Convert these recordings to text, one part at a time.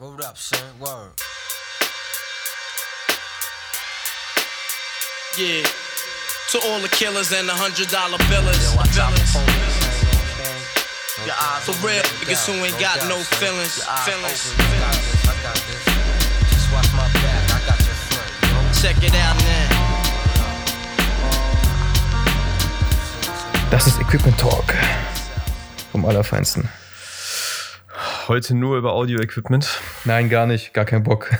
Word up, son. Word. Yeah. To all the killers and the hundred dollar billers. Yo, billers. Your eyes For real, niggas who ain't got no feelings. Feelings. Check it out now. Das ist Equipment Talk. Vom Allerfeinsten heute nur über Audio-Equipment. Nein, gar nicht. Gar kein Bock.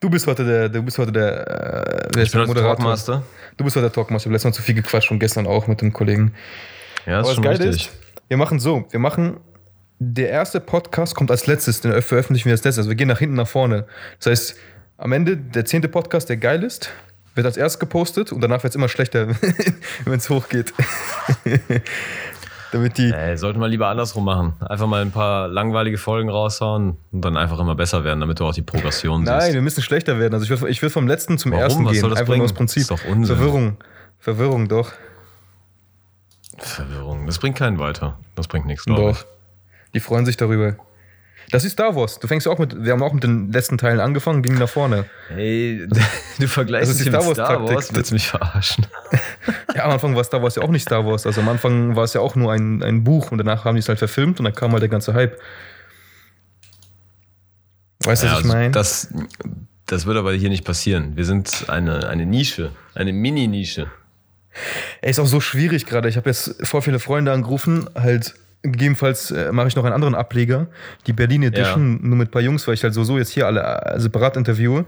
Du bist heute der, du bist heute der, äh, Ich bin der heute Talkmaster. Du bist heute der Talkmaster. Wir haben letztes Mal zu viel gequatscht und gestern auch mit dem Kollegen. Ja, das ist schon richtig. ist, wir machen so, wir machen, der erste Podcast kommt als letztes, den veröffentlichen wir als letztes. Also wir gehen nach hinten nach vorne. Das heißt, am Ende, der zehnte Podcast, der geil ist, wird als erstes gepostet und danach wird es immer schlechter, wenn es hochgeht. Damit die, Ey, sollte man lieber andersrum machen. Einfach mal ein paar langweilige Folgen raushauen und dann einfach immer besser werden, damit du auch die Progression Nein, siehst. wir müssen schlechter werden. Also ich will, ich will vom letzten zum Warum? ersten Was gehen. soll das Einfach nur aus bringen? Prinzip. Ist doch Unsinn. Verwirrung. Verwirrung, doch. Verwirrung. Das bringt keinen weiter. Das bringt nichts, glaube Doch. Die freuen sich darüber. Das ist Star Wars. Du fängst auch mit, wir haben auch mit den letzten Teilen angefangen, gingen nach vorne. Hey, du vergleichst Das ist es die Star mit Star. Wars, willst du mich verarschen? Ja, am Anfang war Star Wars ja auch nicht Star Wars. Also am Anfang war es ja auch nur ein, ein Buch und danach haben die es halt verfilmt und dann kam halt der ganze Hype. Weißt du, Ja, was ich also meine? das, das wird aber hier nicht passieren. Wir sind eine, eine Nische, eine Mini-Nische. Ey, ist auch so schwierig gerade. Ich habe jetzt voll viele Freunde angerufen, halt gegebenenfalls äh, mache ich noch einen anderen Ableger, die Berlin Edition, nur mit ein paar Jungs, weil ich halt so, so jetzt hier alle äh, separat interviewe.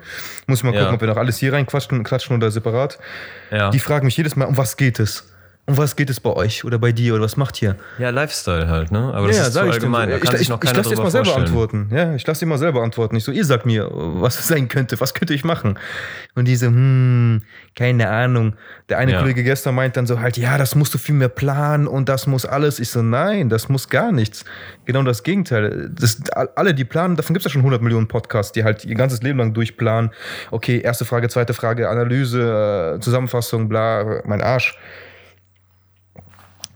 Muss ich mal Ja. gucken, ob wir noch alles hier reinquatschen klatschen oder separat. Ja, Die fragen mich jedes Mal, um was geht es? Um was geht es bei euch oder bei dir oder was macht ihr? ja Lifestyle halt, ne? Aber das ist zu allgemein. Da Ich, kann ich, ich, noch ich lasse drüber mal selber vorstellen. antworten. Ja, ich lasse dir mal selber antworten. Ich so, ihr sagt mir, was es sein könnte, was könnte ich machen? Und die so, hm, keine Ahnung. Der eine Ja. Kollege gestern meint dann so halt, ja, das musst du viel mehr planen und das muss alles. Ich so, nein, das muss gar nichts. Genau das Gegenteil. Das, alle, die planen, davon gibt es ja schon 100 Millionen Podcasts, die halt ihr ganzes Leben lang durchplanen. Okay, erste Frage, zweite Frage, Analyse, äh, Zusammenfassung, bla, mein Arsch.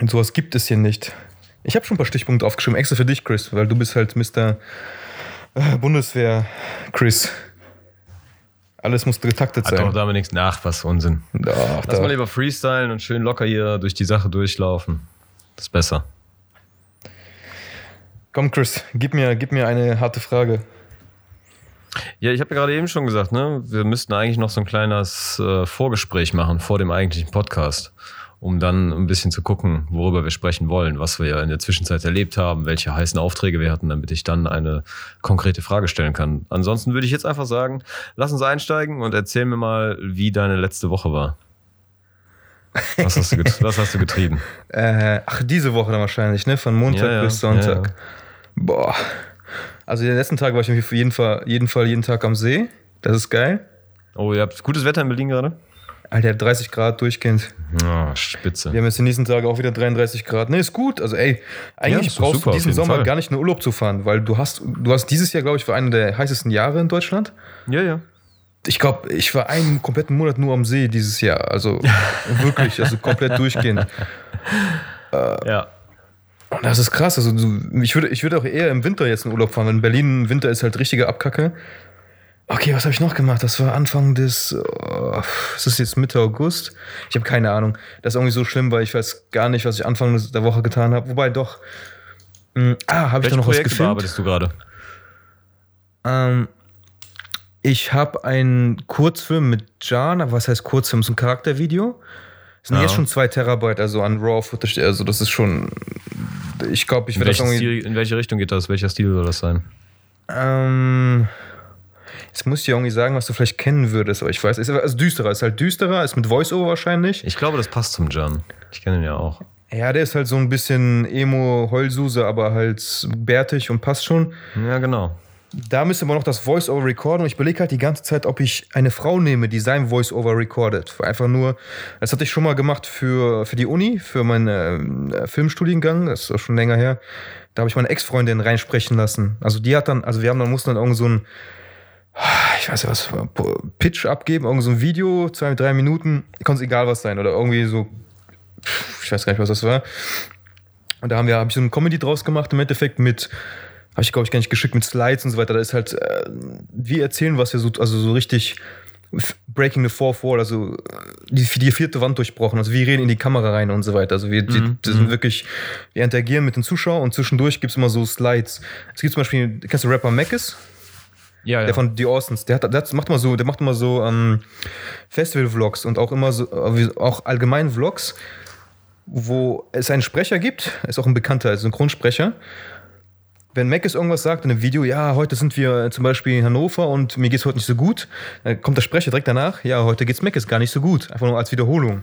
Und sowas gibt es hier nicht. Ich habe schon ein paar Stichpunkte aufgeschrieben, extra für dich, Chris, weil du bist halt Mr. äh, Bundeswehr, Chris. Alles muss getaktet Hat doch sein. damit nichts nach, was Unsinn. Doch, Lass da. mal lieber freestylen und schön locker hier durch die Sache durchlaufen. Das ist besser. Komm, Chris, gib mir, gib mir eine harte Frage. Ja, ich habe ja gerade eben schon gesagt, ne, wir müssten eigentlich noch so ein kleines äh, Vorgespräch machen vor dem eigentlichen Podcast, um dann ein bisschen zu gucken, worüber wir sprechen wollen, was wir ja in der Zwischenzeit erlebt haben, welche heißen Aufträge wir hatten, damit ich dann eine konkrete Frage stellen kann. Ansonsten würde ich jetzt einfach sagen, lass uns einsteigen und erzähl mir mal, wie deine letzte Woche war. Was hast du, get was hast du getrieben? Äh, ach, diese Woche dann wahrscheinlich, ne? Von Montag Ja, ja, bis Sonntag. ja. Boah. Also den letzten Tag war ich auf jeden Fall, jeden Fall jeden Tag am See. Das ist geil. Oh, ihr habt gutes Wetter in Berlin gerade? Alter, 30 Grad durchgehend. Oh, spitze. Wir haben jetzt die nächsten Tage auch wieder 33 Grad. Ne, ist gut. Also ey, eigentlich doch brauchst super, du diesen Sommer Fall. gar nicht in Urlaub zu fahren, weil du hast, du hast dieses Jahr, glaube ich, war einer der heißesten Jahre in Deutschland. Ja, ja. Ich glaube, ich war einen kompletten Monat nur am See dieses Jahr. Also wirklich, also komplett durchgehend. Ja. Und das ist krass. Also ich würde, ich würde auch eher im Winter jetzt in Urlaub fahren, weil in Berlin im Winter ist halt richtige Abkacke. Okay, was habe ich noch gemacht? Das war Anfang des. Oh, ist das jetzt Mitte August? Ich habe keine Ahnung. Das ist irgendwie so schlimm, weil ich weiß gar nicht, was ich Anfang der Woche getan habe. Wobei doch. Hm, ah, habe ich da noch was Projekte gefilmt? bearbeitest du gerade? Ähm, ich habe einen Kurzfilm mit Jan, was heißt Kurzfilm? So ein Charaktervideo. Das sind Ja. jetzt schon zwei Terabyte, also an Raw-Footage. Also das ist schon. Ich glaube, ich werde das irgendwie. Stil, in welche Richtung geht das? Welcher Stil soll das sein? Ähm, jetzt muss ich dir irgendwie sagen, was du vielleicht kennen würdest, aber ich weiß, es ist also düsterer, ist halt düsterer, ist mit Voice-Over wahrscheinlich. Ich glaube, das passt zum Jan. Ich kenne ihn ja auch. Ja, der ist halt so ein bisschen Emo-Heulsuse, aber halt bärtig und passt schon. Ja, genau. Da müsste man noch das Voice-Over recorden und ich überlege halt die ganze Zeit, ob ich eine Frau nehme, die sein Voice-Over recordet. Einfach nur, das hatte ich schon mal gemacht für, für die Uni, für meinen äh, Filmstudiengang, das ist auch schon länger her. Da habe ich meine Ex-Freundin reinsprechen lassen. Also die hat dann, also wir haben dann, mussten dann irgend so ein, ich weiß ja was, Pitch abgeben, irgend so ein Video, zwei, drei Minuten, kann es egal was sein oder irgendwie so, ich weiß gar nicht, was das war. Und da haben wir, habe ich so eine Comedy draus gemacht im Endeffekt mit habe ich, glaube ich, gar nicht geschickt mit Slides und so weiter. Da ist halt, äh, wir erzählen was ja so, also so richtig Breaking the Fourth Wall, also äh, die, die vierte Wand durchbrochen. Also wir reden in die Kamera rein und so weiter. Also wir, Mhm, die sind wirklich, wir interagieren mit den Zuschauern und zwischendurch gibt es immer so Slides. Es gibt zum Beispiel, kennst du Rapper Mackes? Ja, ja. Der von The Austins, der, hat, der hat, macht immer so, der macht immer so ähm, Festival-Vlogs und auch immer so, äh, auch allgemein Vlogs, wo es einen Sprecher gibt, ist auch ein bekannter Synchronsprecher. Wenn Mac es irgendwas sagt in einem Video, ja, heute sind wir zum Beispiel in Hannover und mir geht's heute nicht so gut, dann kommt der Sprecher direkt danach, ja, heute geht's Mac gar nicht so gut. Einfach nur als Wiederholung.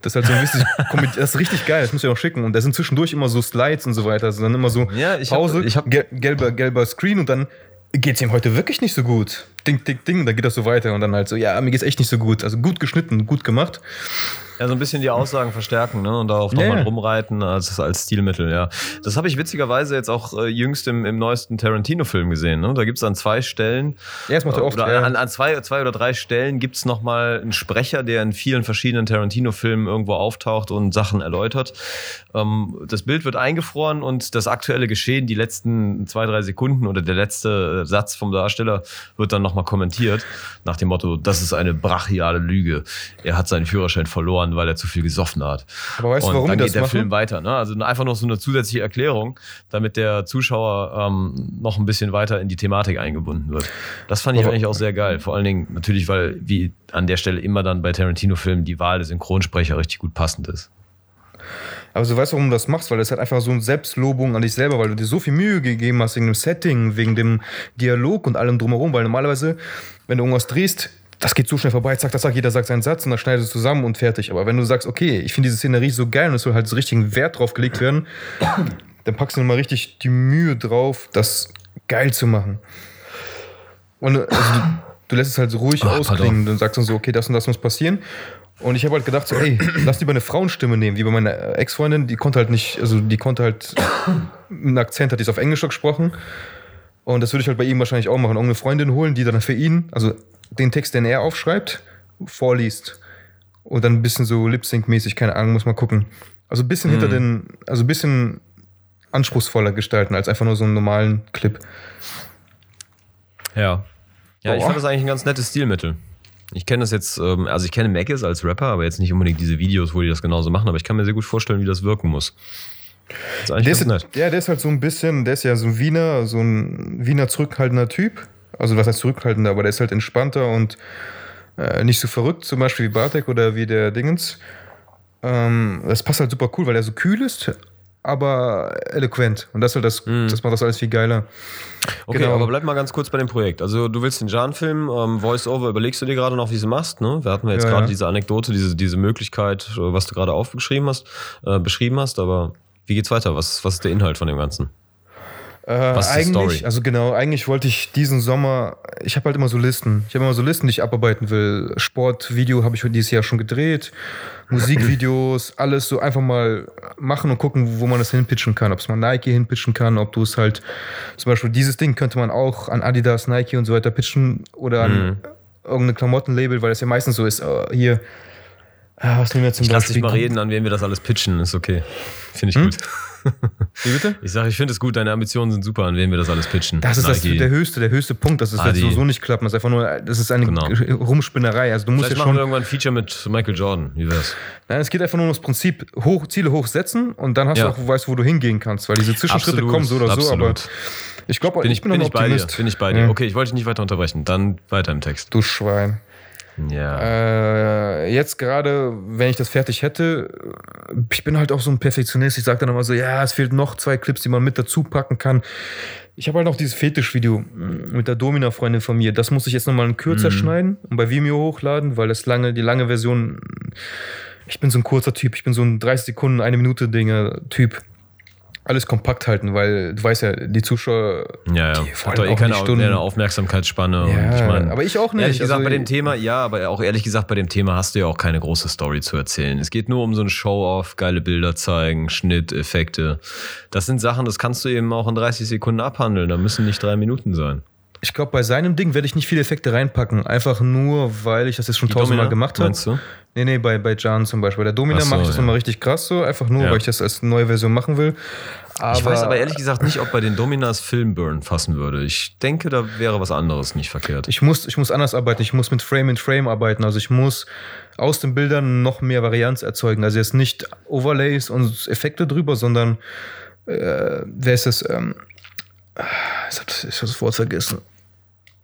Das ist halt so ein bisschen, das ist richtig geil, das muss ich auch schicken. Und da sind zwischendurch immer so Slides und so weiter. Also dann immer so Ja, ich hab- Pause, ich hab- gel gelber, gelber Screen und dann geht's ihm heute wirklich nicht so gut. Ding, ding, ding, dann geht das so weiter und dann halt so, ja, mir geht's echt nicht so gut. Also gut geschnitten, gut gemacht. Ja, so ein bisschen die Aussagen verstärken ne? und darauf nochmal ja. rumreiten als, als Stilmittel, ja. Das habe ich witzigerweise jetzt auch äh, jüngst im, im neuesten Tarantino-Film gesehen. Ne? Da gibt es an zwei Stellen, Ja, das macht er oft. oder ja. an, an zwei, zwei oder drei Stellen gibt es nochmal einen Sprecher, der in vielen verschiedenen Tarantino-Filmen irgendwo auftaucht und Sachen erläutert. Ähm, das Bild wird eingefroren und das aktuelle Geschehen, die letzten zwei, drei Sekunden oder der letzte äh, Satz vom Darsteller wird dann nochmal kommentiert, nach dem Motto, das ist eine brachiale Lüge. Er hat seinen Führerschein verloren, weil er zu viel gesoffen hat. Aber weißt du, warum dann geht der machen? Film weiter. Ne? Also einfach noch so eine zusätzliche Erklärung, damit der Zuschauer ähm, noch ein bisschen weiter in die Thematik eingebunden wird. Das fand ich Aber- eigentlich auch sehr geil. Vor allen Dingen natürlich, weil wie an der Stelle immer dann bei Tarantino-Filmen die Wahl des Synchronsprecher richtig gut passend ist. Aber du weißt, warum du das machst, weil das halt einfach so eine Selbstlobung an dich selber, weil du dir so viel Mühe gegeben hast wegen dem Setting, wegen dem Dialog und allem drumherum, weil normalerweise, wenn du irgendwas drehst, das geht so schnell vorbei, zack, zack, zack, jeder sagt seinen Satz und dann schneidest du zusammen und fertig. Aber wenn du sagst, okay, ich finde diese Szenerie so geil und es soll halt so richtigen Wert drauf gelegt werden, dann packst du mal richtig die Mühe drauf, das geil zu machen. Und also du, du lässt es halt so ruhig Ach, ausklingen und sagst dann so, okay, das und das muss passieren. Und ich habe halt gedacht, so, ey, lass lieber eine Frauenstimme nehmen, wie bei meiner Ex-Freundin, die konnte halt nicht, also die konnte halt, einen Akzent hat die es auf Englisch gesprochen. Und das würde ich halt bei ihm wahrscheinlich auch machen. Irgendeine Freundin holen, die dann für ihn, also den Text, den er aufschreibt, vorliest. Und dann ein bisschen so Lip-Sync-mäßig, keine Ahnung, muss mal gucken. Also ein bisschen hinter den, also ein bisschen anspruchsvoller gestalten, als einfach nur so einen normalen Clip. Ja. Ja, ich Boah. fand das eigentlich ein ganz nettes Stilmittel. Ich kenne das jetzt, ähm, also ich kenne Mackes als Rapper, aber jetzt nicht unbedingt diese Videos, wo die das genauso machen, aber ich kann mir sehr gut vorstellen, wie das wirken muss. Das ist eigentlich Der ganz ist, nett. ja, der ist halt so ein bisschen, der ist ja so ein Wiener, so ein Wiener zurückhaltender Typ. Also was heißt zurückhaltender, aber der ist halt entspannter und äh, nicht so verrückt, zum Beispiel wie Bartek oder wie der Dingens. Ähm, das passt halt super cool, weil er so kühl ist, aber eloquent. Und das halt das, das macht das alles viel geiler. Okay, Genau. aber bleib mal ganz kurz bei dem Projekt. Also du willst den Jan-Film, ähm, Voice-Over, überlegst du dir gerade noch, wie du machst, ne? Wir hatten ja jetzt Ja, gerade ja. diese Anekdote, diese, diese Möglichkeit, äh, was du gerade aufgeschrieben hast, äh, beschrieben hast, aber wie geht's weiter? Was, was ist der Inhalt von dem Ganzen? Äh, Was ist die eigentlich, Story? also genau, eigentlich wollte ich diesen Sommer, ich habe halt immer so Listen. Ich habe immer so Listen, die ich abarbeiten will. Sportvideo habe ich dieses Jahr schon gedreht, Musikvideos, alles so einfach mal machen und gucken, wo man das hinpitchen kann. Ob es mal Nike hinpitchen kann, ob du es halt, zum Beispiel dieses Ding könnte man auch an Adidas, Nike und so weiter pitchen oder an Mhm. irgendein Klamottenlabel, weil das ja meistens so ist, äh, hier, ah, was nehmen wir zum Ich lass Beispiel? dich mal reden, an wen wir das alles pitchen, ist okay. Finde Hm? ich gut. Wie bitte? Ich sage, ich finde es gut, deine Ambitionen sind super, an wen wir das alles pitchen. Das ist das, der höchste, der höchste Punkt. Das ist Ah, halt die- so, so nicht klappen. Das ist einfach nur, das ist eine Genau. Rumspinnerei. Also du musst Vielleicht ja machen schon. wir irgendwann ein Feature mit Michael Jordan. Wie wär's? Nein, es geht einfach nur um das Prinzip, hoch, Ziele hochsetzen und dann hast Ja. du auch, weißt, wo du hingehen kannst, weil diese Zwischenschritte Absolut, kommen so oder so, aber absolut. ich glaube, Bin ich, bin ich bei dir. Bin ich bei dir. Ja. Okay, ich wollte dich nicht weiter unterbrechen. Dann weiter im Text. Du Schwein. Ja. Äh, jetzt gerade, wenn ich das fertig hätte, ich bin halt auch so ein Perfektionist. Ich sage dann immer so, ja, es fehlt noch zwei Clips, die man mit dazu packen kann. Ich habe halt noch dieses Fetisch-Video mit der Domina-Freundin von mir. Das muss ich jetzt nochmal in kürzer schneiden und bei Vimeo hochladen, weil das lange, die lange Version, ich bin so ein kurzer Typ. Ich bin so ein 30 Sekunden, eine Minute Dinger-Typ. Alles kompakt halten, weil du weißt ja, die Zuschauer, Ja, ja. die Hat doch eh keine nicht Stunden. eine Aufmerksamkeitsspanne. Ja, ich mein, aber ich auch nicht. Ehrlich gesagt, Also- bei dem Thema, ja, aber auch ehrlich gesagt, bei dem Thema hast du ja auch keine große Story zu erzählen. Es geht nur um so ein Show-Off, geile Bilder zeigen, Schnitt, Effekte. Das sind Sachen, das kannst du eben auch in 30 Sekunden abhandeln. Da müssen nicht drei Minuten sein. Ich glaube, bei seinem Ding werde ich nicht viele Effekte reinpacken. Einfach nur, weil ich das jetzt schon tausendmal gemacht habe. meinst du? Nee, nee, bei, bei Jan zum Beispiel. Bei der Domina so, mache ich das ja. nochmal richtig krass so. Einfach nur, Ja. weil ich das als neue Version machen will. Aber ich weiß aber ehrlich gesagt nicht, ob bei den Dominas Filmburn fassen würde. Ich denke, da wäre was anderes nicht verkehrt. ich muss, ich muss anders arbeiten. Ich muss mit Frame in Frame arbeiten. Also ich muss aus den Bildern noch mehr Varianz erzeugen. Also jetzt nicht Overlays und Effekte drüber, sondern äh, wer ist das? Ähm, ich hab das, ich hab das Wort vergessen.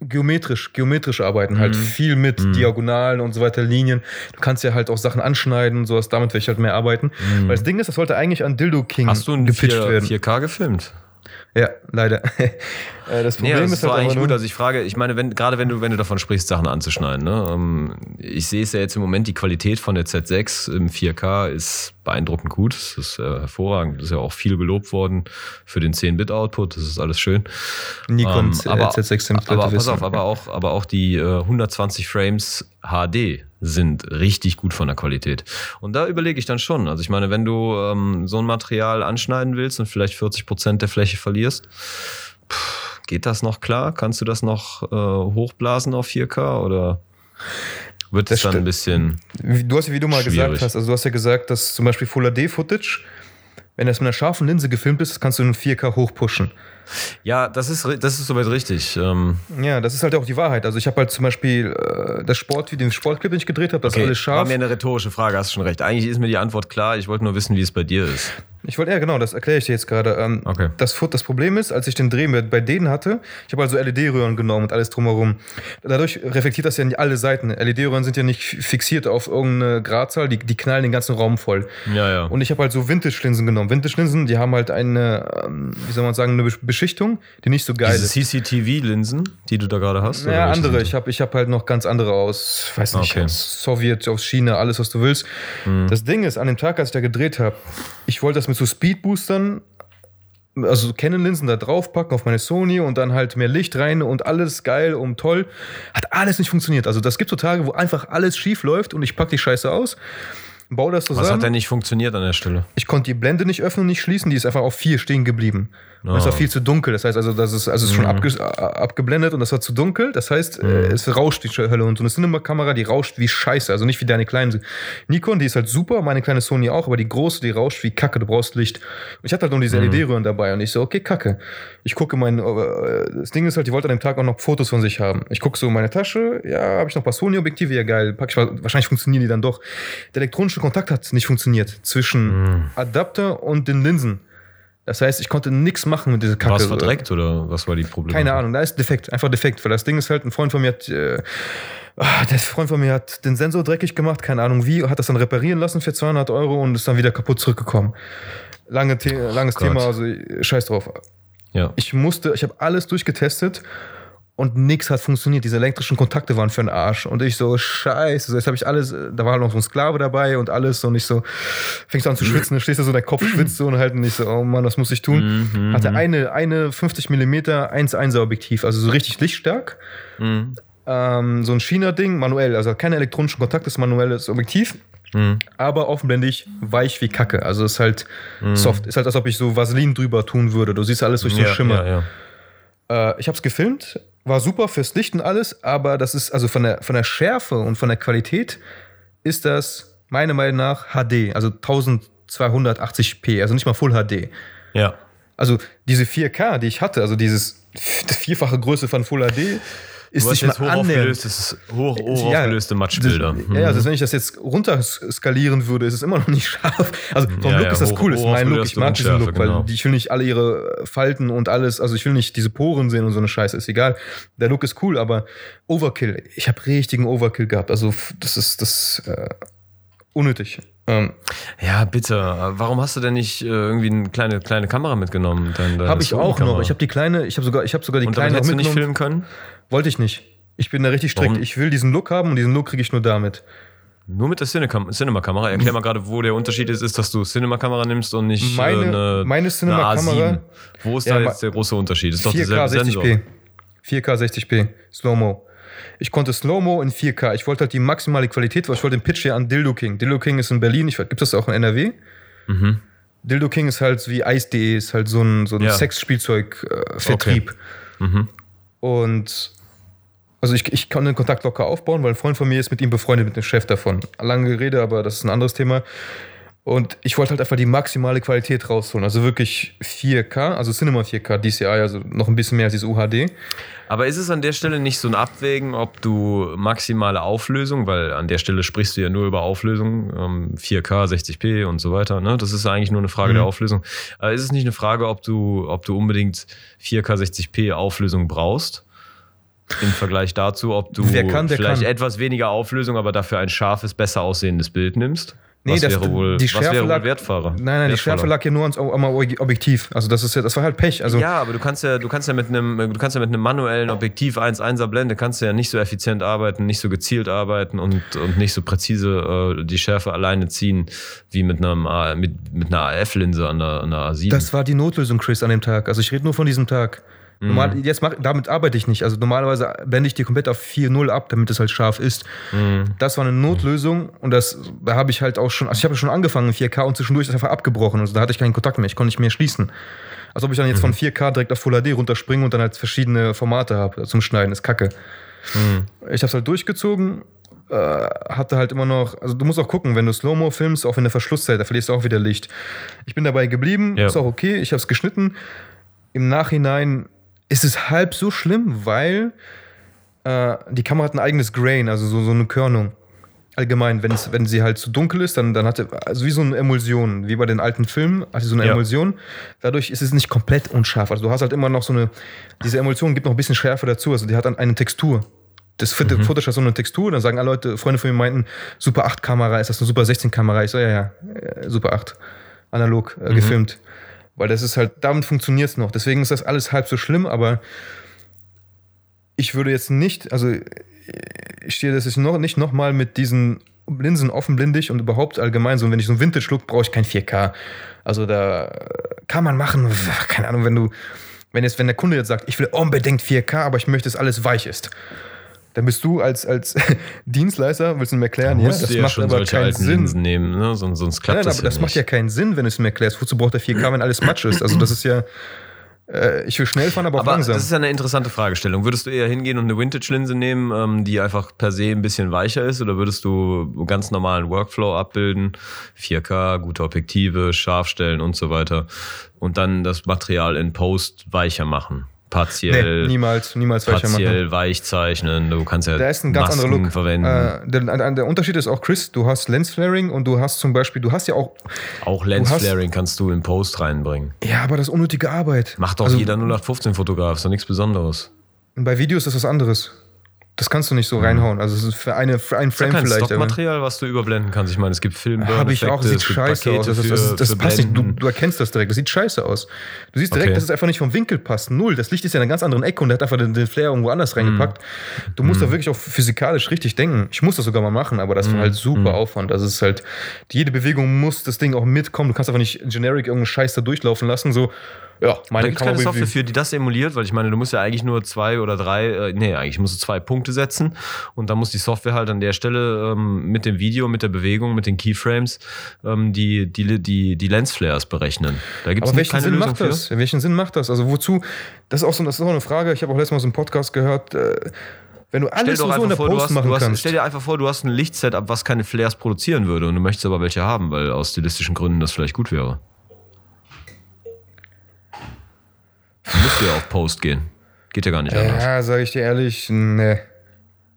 Geometrisch, geometrisch arbeiten, halt viel mit Diagonalen und so weiter, Linien. Du kannst ja halt auch Sachen anschneiden und sowas, damit will ich halt mehr arbeiten. Weil das Ding ist, das sollte eigentlich an Dildo King Hast du ein gepitcht 4, werden. 4K gefilmt? Ja, leider. Äh, das Nee, Problem das ist halt eigentlich gut. Also ich frage, ich meine, wenn, gerade wenn du, wenn du davon sprichst, Sachen anzuschneiden, ne? ähm, ich sehe es ja jetzt im Moment, die Qualität von der Z6 im 4K ist beeindruckend gut. Das ist äh, hervorragend. Das ist ja auch viel gelobt worden für den ähm, 10-Bit-Output. Das ist alles schön. Nikon Ähm, aber, Z6 sind aber pass auf, aber auch, aber auch die äh, 120 Frames HD sind richtig gut von der Qualität. Und da überlege ich dann schon. Also ich meine, wenn du ähm, so ein Material anschneiden willst und vielleicht 40 Prozent der Fläche verlierst, pff, geht das noch klar? Kannst du das noch äh, hochblasen auf 4K oder wird es dann ein bisschen Du hast ja, wie du mal Schwierig. gesagt hast, also du hast ja gesagt, dass zum Beispiel Full HD Footage, wenn das mit einer scharfen Linse gefilmt ist, kannst du in 4K hochpushen. Ja, das ist, das ist soweit richtig. Ähm, Ja, das ist halt auch die Wahrheit. Also ich habe halt zum Beispiel äh, das Sport, den Sportclip, den ich gedreht habe, das ist alles war scharf. mir eine rhetorische Frage, hast schon recht. Eigentlich ist mir die Antwort klar. Ich wollte nur wissen, wie es bei dir ist. Ich wollte, ja genau, das erkläre ich dir jetzt gerade. Ähm, Okay. das, das Problem ist, als ich den Dreh mit, bei denen hatte, ich habe also LED-Röhren genommen und alles drumherum. Dadurch reflektiert das ja nicht alle Seiten. LED-Röhren sind ja nicht fixiert auf irgendeine Gradzahl, die, die knallen den ganzen Raum voll. Ja, ja. Und ich habe halt so Vintage-Linsen genommen. Vintage-Linsen, die haben halt eine, ähm, wie soll man sagen, eine Besch- Beschichtung, die nicht so geil Diese ist. CCTV-Linsen, die du da gerade hast? Ja, andere. sind Ich habe ich hab halt noch ganz andere aus, weiß nicht, Okay. aus Sowjet, aus China, alles, was du willst. Das Ding ist, an dem Tag, als ich da gedreht habe, ich wollte das mit so Speedboostern, also so Canon-Linsen da draufpacken auf meine Sony und dann halt mehr Licht rein und alles geil und toll. Hat alles nicht funktioniert. Also das gibt so Tage, wo einfach alles schief läuft und ich pack die Scheiße aus, baue das Was zusammen. hat denn nicht funktioniert an der Stelle? Ich konnte die Blende nicht öffnen und nicht schließen, die ist einfach auf 4 stehen geblieben. Und es war Oh. viel zu dunkel. Das heißt, also, das ist, also es ist schon abge, äh, abgeblendet und das war zu dunkel. Das heißt, äh, es rauscht die Hölle. Und so eine Cinema-Kamera, die rauscht wie Scheiße. Also nicht wie deine kleine Nikon, die ist halt super, meine kleine Sony auch, aber die große, die rauscht wie Kacke. Du brauchst Licht. Und ich hatte halt nur diese LED-Röhren dabei und ich so, okay, Kacke. Ich gucke mein, äh, das Ding ist halt, die wollte an dem Tag auch noch Fotos von sich haben. Ich gucke so in meine Tasche, ja, habe ich noch ein paar Sony-Objektive, ja geil. Pack ich wahrscheinlich funktionieren die dann doch. Der elektronische Kontakt hat nicht funktioniert zwischen Adapter und den Linsen. Das heißt, ich konnte nichts machen mit dieser Kacke. War es verdreckt oder was war die Probleme? Keine Ahnung, da ist defekt, einfach defekt, weil das Ding ist halt, ein Freund von mir hat, äh, ah, der Freund von mir hat den Sensor dreckig gemacht, keine Ahnung wie, hat das dann reparieren lassen für 200 Euro und ist dann wieder kaputt zurückgekommen. Lange The langes Gott. Thema, also scheiß drauf. Ja. Ich musste, ich habe alles durchgetestet und nichts hat funktioniert. Diese elektrischen Kontakte waren für den Arsch. Und ich so, scheiße. Jetzt habe ich alles, äh, da war halt noch so ein Sklave dabei und alles. Und ich so, fängst du an zu schwitzen, dann stehst du so, dein Kopf schwitzt so und halt und ich so, oh Mann, was muss ich tun? Hatte eine, eine 50 mm 1,1er Objektiv, also so richtig lichtstark. Mhm. Ähm, so ein China-Ding, manuell, also keine elektronischen Kontakte, ist manuelles Objektiv. Mhm. Aber offenblendig weich wie Kacke. Also ist halt soft. Ist halt, als ob ich so Vaseline drüber tun würde. Du siehst alles durch so einen ja, Schimmer. ja, ja. Äh, ich habe es gefilmt, war super fürs Licht und alles, aber das ist, also von der, von der Schärfe und von der Qualität ist das meiner Meinung nach HD, also 1280p, also nicht mal Full HD. ja. Also diese 4K, die ich hatte, also dieses die vierfache Größe von Full HD, ist hast nicht mal annähernd. hoch, hoch aufgelöste Matschbilder. Das, ja, also wenn ich das jetzt runterskalieren würde, ist es immer noch nicht scharf. Also vom Ja, Look ja, ist das hoch- cool, ist mein Look. Ich mag diesen Look, weil genau. die, ich will nicht alle ihre Falten und alles, also ich will nicht diese Poren sehen und so eine Scheiße, ist egal. Der Look ist cool, aber Overkill, ich habe richtigen Overkill gehabt. Also das ist das äh, unnötig. Ähm, Ja, bitte. Warum hast du denn nicht äh, irgendwie eine kleine, kleine Kamera mitgenommen? Habe ich auch noch. Ich habe die kleine, ich habe sogar, ich habe sogar die Und damit kleine hättest du nicht filmen können? Wollte ich nicht. Ich bin da richtig strikt. Warum? Ich will diesen Look haben und diesen Look kriege ich nur damit. Nur mit der Cinecam- Cinema-Kamera. Erklär mal gerade, wo der Unterschied ist, ist, dass du Cinema-Kamera nimmst und nicht Meine- äh, eine, meine Cinema-Kamera- eine A7. Wo ist Ja, da jetzt der große Unterschied? Ist doch 4K derselbe 60p. Sensor. 4K 60p. Slow-Mo. Ich konnte Slow-Mo in 4K. Ich wollte halt die maximale Qualität, weil ich wollte den Pitch hier an Dildo King. Dildo King ist in Berlin. Ich, gibt das auch in NRW? Mhm. Dildo King ist halt wie Ice.de, ist halt so ein, so ein Ja. Sexspielzeug-Vertrieb. Mhm. Und also ich, ich kann den Kontakt locker aufbauen, weil ein Freund von mir ist mit ihm befreundet, mit dem Chef davon. Lange Rede, aber das ist ein anderes Thema. Und ich wollte halt einfach die maximale Qualität rausholen. Also wirklich 4K, also Cinema 4K, DCI, also noch ein bisschen mehr als dieses UHD. Aber ist es an der Stelle nicht so ein Abwägen, ob du maximale Auflösung, weil an der Stelle sprichst du ja nur über Auflösung, ähm, 4K, 60p und so weiter, ne? Das ist eigentlich nur eine Frage Mhm. der Auflösung. Aber ist es nicht eine Frage, ob du, ob du unbedingt 4K, 60p Auflösung brauchst? Im Vergleich dazu, ob du Wer kann, der vielleicht kann. etwas weniger Auflösung, aber dafür ein scharfes, besser aussehendes Bild nimmst? Nee, was das- wäre wohl, die was Schärfe wäre wohl lag- wertvoller? Nein, nein, die? Schärfe lag ja nur ans am Objektiv. Also das ist ja, das war halt Pech. Also Ja, aber du kannst ja, du kannst ja mit einem, du kannst ja mit einem manuellen Objektiv 1,1er Blende kannst du ja nicht so effizient arbeiten, nicht so gezielt arbeiten und, und nicht so präzise äh, die Schärfe alleine ziehen wie mit einem mit, mit einer AF-Linse an der, an der A7. Das war die Notlösung, Chris, an dem Tag. Also ich rede nur von diesem Tag. Mhm. Normal, jetzt mach, damit arbeite ich nicht. Also normalerweise blende ich die komplett auf 4.0 ab, damit es halt scharf ist. Mhm. Das war eine Notlösung und das, da habe ich halt auch schon, also ich habe schon angefangen in 4K und zwischendurch ist einfach abgebrochen. Also da hatte ich keinen Kontakt mehr, ich konnte nicht mehr schließen. Als ob ich dann jetzt Mhm. von 4K direkt auf Full HD runterspringe und dann halt verschiedene Formate habe zum Schneiden. ist kacke. Mhm. Ich habe es halt durchgezogen, äh, hatte halt immer noch, also du musst auch gucken, wenn du Slow-Mo filmst, auch in der Verschlusszeit, da verlierst du auch wieder Licht. Ich bin dabei geblieben, Ja. ist auch okay, ich habe es geschnitten. Im Nachhinein ist es halb so schlimm, weil äh, die Kamera hat ein eigenes Grain, also so, so eine Körnung. Allgemein, wenn, es, wenn sie halt zu dunkel ist, dann, dann hat er, also wie so eine Emulsion, wie bei den alten Filmen, also so eine Ja. Emulsion. Dadurch ist es nicht komplett unscharf. Also du hast halt immer noch so eine, diese Emulsion gibt noch ein bisschen Schärfe dazu, also die hat dann eine Textur. Das Foto- Mhm. Photoshop hat so eine Textur, dann sagen alle Leute, Freunde von mir meinten, Super 8 Kamera, ist das eine Super 16 Kamera? Ich so, ja, ja, äh, Super 8, analog Mhm. äh, gefilmt. Weil das ist halt, damit funktioniert es noch. Deswegen ist das alles halb so schlimm, aber ich würde jetzt nicht, also ich stehe das jetzt noch, nicht nochmal mit diesen Linsen offenblindig und überhaupt allgemein so, wenn ich so ein Vintage-Look brauche ich kein 4K. Also da äh, kann man machen, keine Ahnung, wenn du, wenn jetzt, wenn der Kunde jetzt sagt, ich will unbedingt 4K, aber ich möchte, dass alles weich ist. Dann bist du als, als Dienstleister, willst du mir erklären, ja, das ja macht schon aber keinen Sinn. Linsen nehmen, ne? sonst, sonst klappt Nein, das aber ja das macht nicht. ja keinen Sinn, wenn du es mir erklärst. Wozu braucht der 4K, wenn alles Matsch ist? Also das ist ja, äh, ich will schnell fahren, aber auch Aber langsam. das ist ja eine interessante Fragestellung. Würdest du eher hingehen und eine Vintage-Linse nehmen, ähm, die einfach per se ein bisschen weicher ist, oder würdest du einen ganz normalen Workflow abbilden, 4K, gute Objektive, scharf stellen und so weiter, und dann das Material in Post weicher machen? Partiell, nee, niemals, niemals partiell weich zeichnen. Du kannst ja Da ist ein ganz Masken anderer Look. verwenden. Äh, der, der Unterschied ist auch, Chris, du hast Lensflaring und du hast zum Beispiel, du hast ja auch, Auch hast- Lensflaring kannst du in Post reinbringen. ja, aber das ist unnötige Arbeit. Macht doch Also, jeder 0815-Fotograf, ist doch nichts Besonderes. Bei Videos ist das was anderes. Das kannst du nicht so reinhauen. Also es ist für, eine, für einen Ist ja Frame kein vielleicht. Stockmaterial, was du überblenden kannst. Ich meine, es gibt Filmburn Habe ich auch, das sieht scheiße aus. Das, das, das, das passt nicht. Du, du erkennst das direkt. Das sieht scheiße aus. Du siehst direkt, Okay. dass es einfach nicht vom Winkel passt. Null. Das Licht ist ja in einer ganz anderen Ecke und der hat einfach den, den Flair irgendwo anders reingepackt. Du musst da wirklich auch physikalisch richtig denken. Ich muss das sogar mal machen, aber das war halt super Aufwand. Das ist halt, jede Bewegung muss das Ding auch mitkommen. Du kannst einfach nicht generic irgendeinen Scheiß da durchlaufen lassen. So, ja, Da meine gibt es keine. Software für, die das emuliert, weil ich meine, du musst ja eigentlich nur zwei oder drei, äh, nee, eigentlich musst du zwei Punkte setzen und dann muss die Software halt an der Stelle ähm, mit dem Video, mit der Bewegung, mit den Keyframes ähm, die, die, die, die Lensflares berechnen. Da gibt Aber es welchen keine Sinn Lösung macht für. das? Welchen Sinn macht das? Also wozu? Das ist auch so, das ist auch eine Frage. Ich habe auch letztes Mal so einen Podcast gehört. Äh, wenn du Stell alles so in der vor, Post hast, machen hast, kannst. stell dir einfach vor, du hast ein Lichtsetup, was keine Flares produzieren würde und du möchtest aber welche haben, weil aus stilistischen Gründen das vielleicht gut wäre. Musst ja auf Post gehen. Geht ja gar nicht anders. Ja, sage ich dir ehrlich, ne.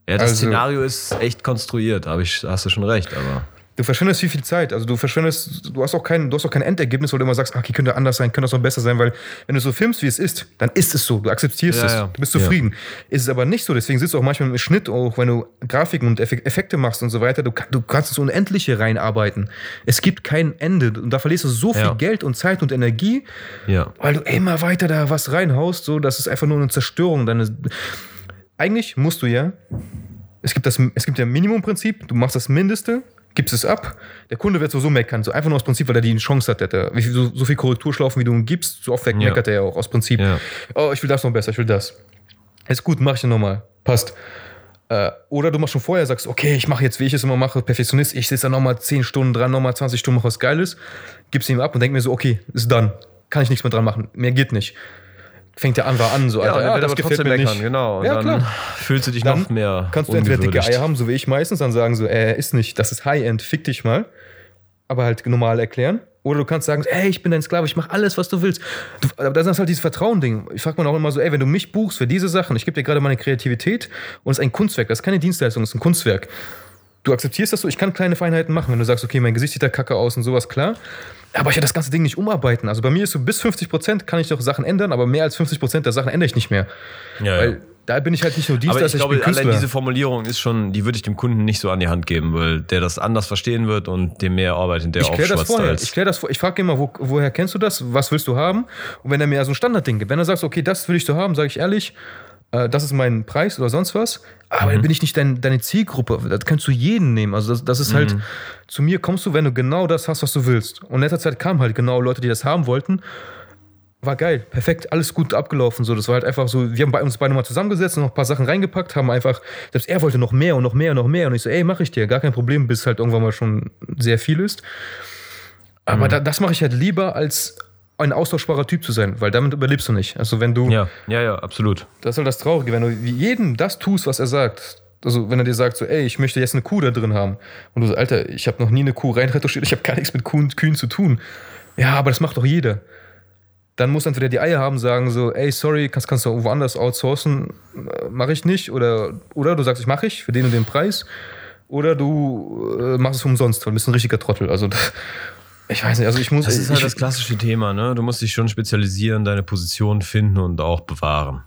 Ja, das Also- Szenario ist echt konstruiert, hab ich, hast du schon recht, aber. Du verschwendest viel, viel Zeit. Also du verschwendest, du hast auch kein, du hast auch kein Endergebnis, wo du immer sagst, okay, könnte anders sein, könnte das noch besser sein, weil wenn du so filmst, wie es ist, dann ist es so. Du akzeptierst Ja, es. ja. Du bist zufrieden. Ist es aber nicht so, deswegen sitzt du auch manchmal im Schnitt, auch wenn du Grafiken und Effe- Effekte machst und so weiter, du, du kannst ins Unendliche reinarbeiten. Es gibt kein Ende. Und da verlierst du so viel Ja. Geld und Zeit und Energie, Ja. weil du immer weiter da was reinhaust, so, das ist einfach nur eine Zerstörung deines. Eigentlich musst du ja, es gibt das, es gibt ja ein Minimumprinzip, du machst das Mindeste, gibst es ab, der Kunde wird sowieso meckern, so einfach nur aus Prinzip, weil er die Chance hat, viel, so, so viel Korrekturschlaufen, wie du ihm gibst, so oft weg Ja. meckert er ja auch aus Prinzip. Ja. Oh, ich will das noch besser, ich will das. Ist gut, mach ich dann nochmal. Passt. Äh, oder du machst schon vorher, sagst, okay, ich mache jetzt, wie ich es immer mache, Perfektionist, ich sitze da nochmal 10 Stunden dran, nochmal 20 Stunden, mach was Geiles, gib's ihm ab und denk mir so, okay, ist dann. Kann ich nichts mehr dran machen. Mehr geht nicht. Fängt der andere an, so, Ja, Alter, ja, wird das aber gefällt trotzdem mir meckern, nicht. genau. Und Ja, dann klar. fühlst du dich Dann noch mehr. Kannst du entweder dicke. Eier haben, so wie ich meistens, dann sagen so, äh, ist nicht, das ist High-End, fick dich mal. aber halt normal erklären. Oder du kannst sagen, ey, ich bin dein Sklave, ich mache alles, was du willst. Du, aber das ist halt dieses Vertrauen-Ding. Ich frage mir auch immer so, ey, wenn du mich buchst für diese Sachen, ich gebe dir gerade meine Kreativität und es ist ein Kunstwerk, das ist keine Dienstleistung, das ist ein Kunstwerk. Du akzeptierst das so, ich kann kleine Feinheiten machen, wenn du sagst, okay, mein Gesicht sieht da kacke aus und sowas, klar. Aber ich werde das ganze Ding nicht umarbeiten. Also bei mir ist so bis 50% kann ich doch Sachen ändern, aber mehr als 50% der Sachen ändere ich nicht mehr. Ja, Weil ja. da bin ich halt nicht nur Aber Dienstleister, ich ich, glaube, bin Künstler. allein diese Formulierung ist schon, die würde ich dem Kunden nicht so an die Hand geben, weil der das anders verstehen wird und dem mehr Arbeit in der Ich kläre das vorher. Ich kläre das vor. Ich frage immer, wo, woher kennst du das? Was willst du haben? Und wenn er mir so ein Standardding gibt, wenn er sagt, okay, das will ich so haben, sage ich ehrlich, äh, das ist mein Preis oder sonst was. Aber Mhm. dann bin ich nicht dein, deine Zielgruppe. Das kannst du jeden nehmen. Also das, das ist Mhm. halt, zu mir kommst du, wenn du genau das hast, was du willst. Und in letzter Zeit kamen halt genau Leute, die das haben wollten. War geil, perfekt, alles gut abgelaufen. So, das war halt einfach so, wir haben bei uns beide mal zusammengesetzt und noch ein paar Sachen reingepackt, haben einfach, selbst er wollte noch mehr und noch mehr und noch mehr. Und ich so, ey, mach ich dir, gar kein Problem, bis halt irgendwann mal schon sehr viel ist. Aber da, das mache ich halt lieber, als ein austauschbarer Typ zu sein, weil damit überlebst du nicht. Also wenn du, ja, ja, ja, absolut. das ist halt das Traurige, wenn du jedem das tust, was er sagt. Also wenn er dir sagt so, ey, ich möchte jetzt eine Kuh da drin haben. Und du so, Alter, ich habe noch nie eine Kuh reinretuschiert, ich habe gar nichts mit Kuhn, Kühen zu tun. Ja, aber das macht doch jeder. Dann muss entweder die Eier haben, sagen so, ey, sorry, kannst, kannst du irgendwo anders outsourcen, mache ich nicht. Oder, oder du sagst, ich mache ich für den und den Preis. Oder du äh, machst es umsonst, weil du bist ein richtiger Trottel. Also ich weiß nicht, also ich muss... Das ist halt ich, das klassische Thema, ne? Du musst dich schon spezialisieren, deine Position finden und auch bewahren.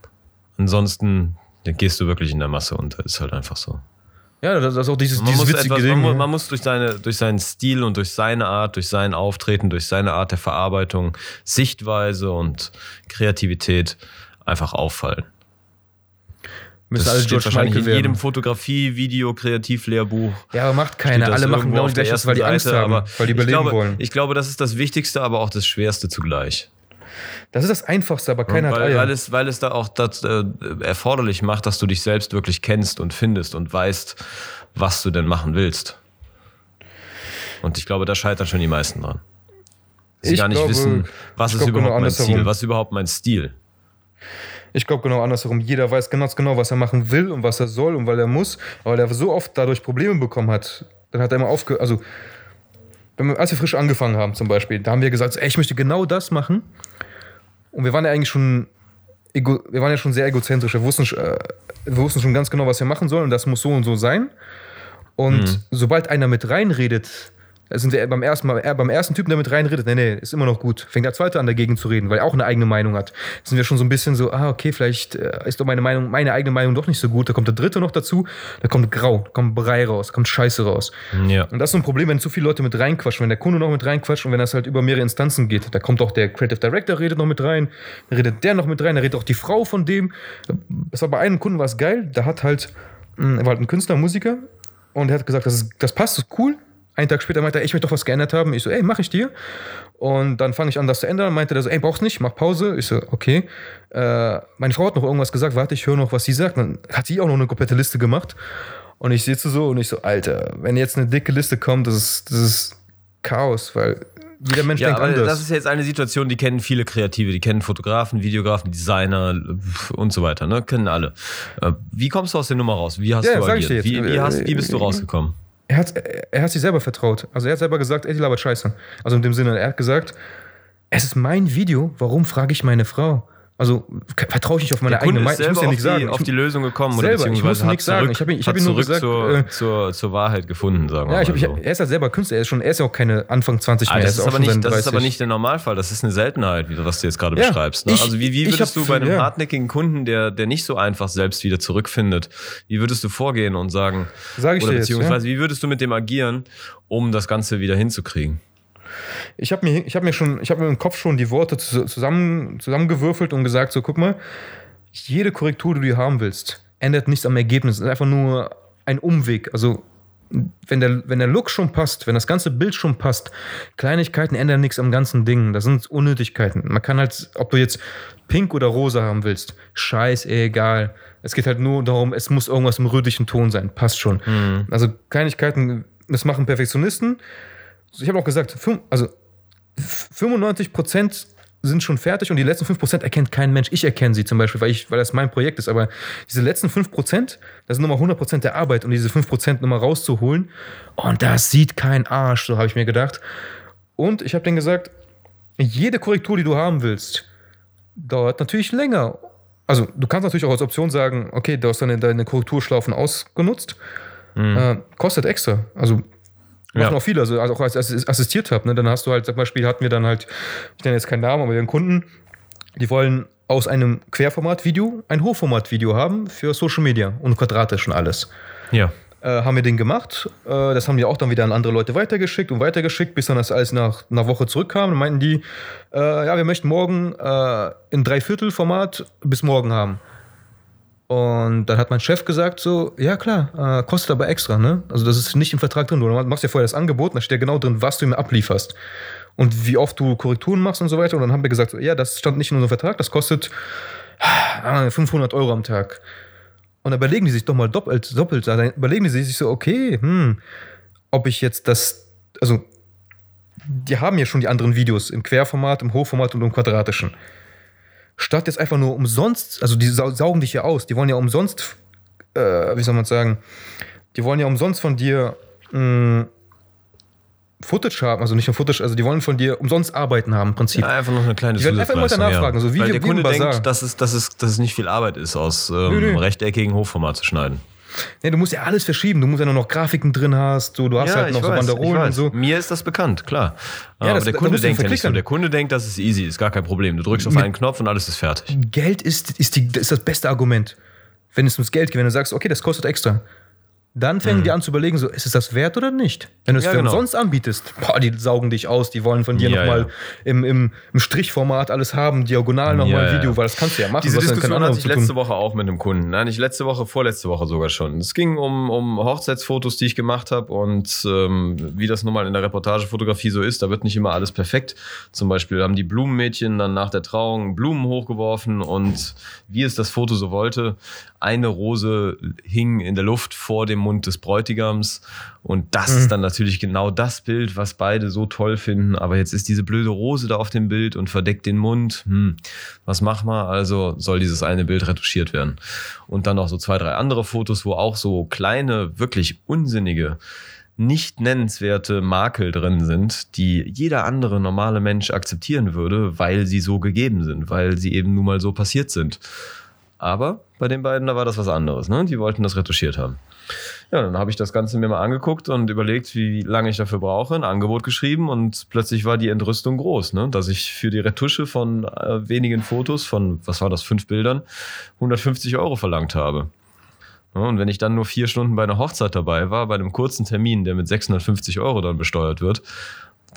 Ansonsten dann gehst du wirklich in der Masse unter. Ist halt einfach so. ja, das ist auch dieses, Man dieses muss, witzige etwas, Ding. man, ja. man muss durch, seine, durch seinen Stil und durch seine Art, durch sein Auftreten, durch seine Art der Verarbeitung, Sichtweise und Kreativität einfach auffallen. Müssen Das alle steht George wahrscheinlich Michael in jedem werden. Fotografie, Video, Kreativlehrbuch. Ja, aber macht keiner. das Alle machen genau gleiche, weil die Angst Seite, haben, aber weil die überleben glaube, wollen. Ich glaube, das ist das Wichtigste, aber auch das Schwerste zugleich. Das ist das Einfachste, aber keiner hat weil, Eier. weil, es, weil es da auch das äh, erforderlich macht, dass du dich selbst wirklich kennst und findest und weißt, was du denn machen willst. Und ich glaube, da scheitern schon die meisten dran. Sie Ich gar nicht glaube- wissen, was ist genau überhaupt mein Ziel, was ist überhaupt mein Stil. Ich glaube genau andersherum. Jeder weiß ganz genau, was er machen will und was er soll und weil er muss. Aber weil er so oft dadurch Probleme bekommen hat, dann hat er immer aufgehört. Also, wenn wir, als wir frisch angefangen haben zum Beispiel, da haben wir gesagt, ey, ich möchte genau das machen. Und wir waren ja eigentlich schon, ego, wir waren ja schon sehr egozentrisch. Wir wussten, äh, wir wussten schon ganz genau, was wir machen sollen und das muss so und so sein. Und sobald einer mit reinredet, da sind wir beim ersten, Mal, äh, beim ersten Typen, der mit reinredet, nee, nee, ist immer noch gut. Fängt der zweite an, dagegen zu reden, weil er auch eine eigene Meinung hat. Sind wir schon so ein bisschen so, ah, okay, vielleicht äh, ist doch meine Meinung, meine eigene Meinung doch nicht so gut. Da kommt der dritte noch dazu, da kommt Grau, da kommt Brei raus, da kommt Scheiße raus. Ja. Und das ist so ein Problem, wenn zu viele Leute mit reinquatschen, wenn der Kunde noch mit reinquatscht und wenn das halt über mehrere Instanzen geht. Da kommt auch der Creative Director, redet noch mit rein, da redet der noch mit rein, da redet auch die Frau von dem. Das war bei einem Kunden war es geil, da hat halt, mh, er war halt ein Künstler, Musiker und er hat gesagt, das, ist, das passt, das ist cool. Einen Tag später meinte er, ich möchte doch was geändert haben. Ich so, ey, mach ich dir. Und dann fange ich an, das zu ändern. Meinte er so, ey, brauchst nicht, mach Pause. Ich so, okay. Äh, meine Frau hat noch irgendwas gesagt, warte, ich höre noch, was sie sagt. Dann hat sie auch noch eine komplette Liste gemacht. Und ich sitze so und ich so, Alter, wenn jetzt eine dicke Liste kommt, das ist, das ist Chaos, weil jeder Mensch Ja, denkt aber anders. das ist jetzt eine Situation, die kennen viele Kreative, die kennen Fotografen, Videografen, Designer und so weiter, ne? Kennen alle. Äh, Wie kommst du aus der Nummer raus? Wie hast Ja, du agiert? Wie, wie, hast, wie bist du Äh, rausgekommen? Er hat, er hat sich selber vertraut. Also er hat selber gesagt, ey, die labert scheiße. Also in dem Sinne, er hat gesagt, es ist mein Video, warum frage ich meine Frau? Also vertraue ich nicht auf meine eigene Meinung. Ich muss ja die, sagen. auf Ich- die Lösung gekommen oder Selber, ich beziehungsweise musste hat nichts sagen. zurück, Ich hab ihn- ich hab ihn nur zurück gesagt, zur, äh, zur, zur Wahrheit gefunden, sagen wir ja, ich mal hab, ich, so. er ist ja selber Künstler, er ist, schon, er ist ja auch keine Anfang 20 Ah, mehr. das, ist aber nicht, das ist aber 30. nicht der Normalfall, das ist eine Seltenheit, wie- was du jetzt gerade Ja, beschreibst. Ne? ich- also wie, wie ich würdest hab du bei einem ja. hartnäckigen Kunden, der, der nicht so einfach selbst wieder zurückfindet, wie würdest du vorgehen und sagen, Sag ich oder dir jetzt, beziehungsweise wie würdest du mit dem agieren, um das Ganze wieder hinzukriegen? Ich habe mir, ich hab mir schon, ich habe mir im Kopf schon die Worte zu- zusammen, zusammengewürfelt und gesagt, so guck mal, jede Korrektur, die du haben willst, ändert nichts am Ergebnis. Es ist einfach nur ein Umweg. Also wenn der, wenn der Look schon passt, wenn das ganze Bild schon passt, Kleinigkeiten ändern nichts am ganzen Ding. Das sind Unnötigkeiten. Man kann halt, ob du jetzt pink oder rosa haben willst, scheiß, egal. Es geht halt nur darum, es muss irgendwas im rötlichen Ton sein. Passt schon. Also Kleinigkeiten, das machen Perfektionisten. Ich habe auch gesagt, also 95 Prozent sind schon fertig und die letzten 5% erkennt kein Mensch. Ich erkenne sie zum Beispiel, weil, ich, weil das mein Projekt ist. Aber diese letzten 5%, das sind nochmal 100% der Arbeit und diese 5% nochmal rauszuholen. Und das sieht kein Arsch, so habe ich mir gedacht. Und ich habe denen gesagt, jede Korrektur, die du haben willst, dauert natürlich länger. Also du kannst natürlich auch als Option sagen, okay, du hast deine, deine Korrekturschlaufen ausgenutzt. Äh, kostet extra. Also machen Ja. auch viele, also auch als ich assistiert habe. Ne? Dann hast du halt, zum Beispiel hatten wir dann halt, ich nenne jetzt keinen Namen, aber wir haben Kunden, die wollen aus einem Querformat-Video ein Hochformat-Video haben für Social Media und quadratisch und alles. Ja. Äh, haben wir den gemacht. Äh, das haben die auch dann wieder an andere Leute weitergeschickt und weitergeschickt, bis dann das alles nach einer Woche zurückkam. Dann meinten die, äh, ja, wir möchten morgen äh, in Dreiviertelformat bis morgen haben. Und dann hat mein Chef gesagt so, ja klar, äh, kostet aber extra, ne? Also das ist nicht im Vertrag drin. Du machst ja vorher das Angebot, da steht ja genau drin, was du ihm ablieferst. Und wie oft du Korrekturen machst und so weiter. Und dann haben wir gesagt, so, ja, das stand nicht in unserem Vertrag, das kostet ah, 500 Euro am Tag. Und dann überlegen die sich doch mal doppelt, doppelt. Dann überlegen die sich so, okay, hm, ob ich jetzt das, also die haben ja schon die anderen Videos im Querformat, im Hochformat und im quadratischen. Statt jetzt einfach nur umsonst, also die sau- saugen dich ja aus, die wollen ja umsonst, äh, wie soll man sagen, die wollen ja umsonst von dir mh, Footage haben, also nicht nur Footage, also die wollen von dir umsonst arbeiten haben im Prinzip. Ja, einfach noch eine kleine Ich werd einfach immer Zusatzleistung, danach fragen, so wie- Weil der Kunde denkt, dass es, dass, es, dass es nicht viel Arbeit ist, aus ähm, Nö, nö. rechteckigen Hochformat zu schneiden. Nee, du musst ja alles verschieben, du musst ja nur noch Grafiken drin hast, du, du hast halt noch so Banderolen und so. Mir ist das bekannt, klar. Ja, Aber das- der da Kunde denkt ja nicht so. Der Kunde denkt, das ist easy, ist gar kein Problem. Du drückst auf Mit- einen Knopf und alles ist fertig. Geld ist, ist, die, ist das beste Argument. Wenn es ums Geld geht, wenn du sagst, okay, das kostet extra, dann fangen die an zu überlegen, so, ist es das wert oder nicht? Wenn du es Mhm. Ja, für genau. umsonst anbietest, boah, die saugen dich aus, die wollen von dir Ja, nochmal ja. im, im, im Strichformat alles haben, diagonal nochmal Ja. Video, weil das kannst du ja machen. Diese Diskussion hatte ich letzte Woche auch mit einem Kunden. Nein, nicht letzte Woche, vorletzte Woche sogar schon. Es ging um, um Hochzeitsfotos, die ich gemacht habe und ähm, wie das nun mal in der Reportagefotografie so ist. Da wird nicht immer alles perfekt. Zum Beispiel haben die Blumenmädchen dann nach der Trauung Blumen hochgeworfen und wie es das Foto so wollte, eine Rose hing in der Luft vor dem Mund des Bräutigams. Und das ist dann natürlich genau das Bild, was beide so toll finden. Aber jetzt ist diese blöde Rose da auf dem Bild und verdeckt den Mund. Hm, was machen wir? Also soll dieses eine Bild retuschiert werden. Und dann noch so zwei, drei andere Fotos, wo auch so kleine, wirklich unsinnige, nicht nennenswerte Makel drin sind, die jeder andere normale Mensch akzeptieren würde, weil sie so gegeben sind, weil sie eben nun mal so passiert sind. Aber bei den beiden, da war das was anderes. Ne? Die wollten das retuschiert haben. Ja, dann habe ich das Ganze mir mal angeguckt und überlegt, wie lange ich dafür brauche, ein Angebot geschrieben und plötzlich war die Entrüstung groß, ne? dass ich für die Retusche von äh, wenigen Fotos, von, was war das, fünf Bildern, 150 Euro verlangt habe. Und wenn ich dann nur vier Stunden bei einer Hochzeit dabei war, bei einem kurzen Termin, der mit 650 Euro dann besteuert wird,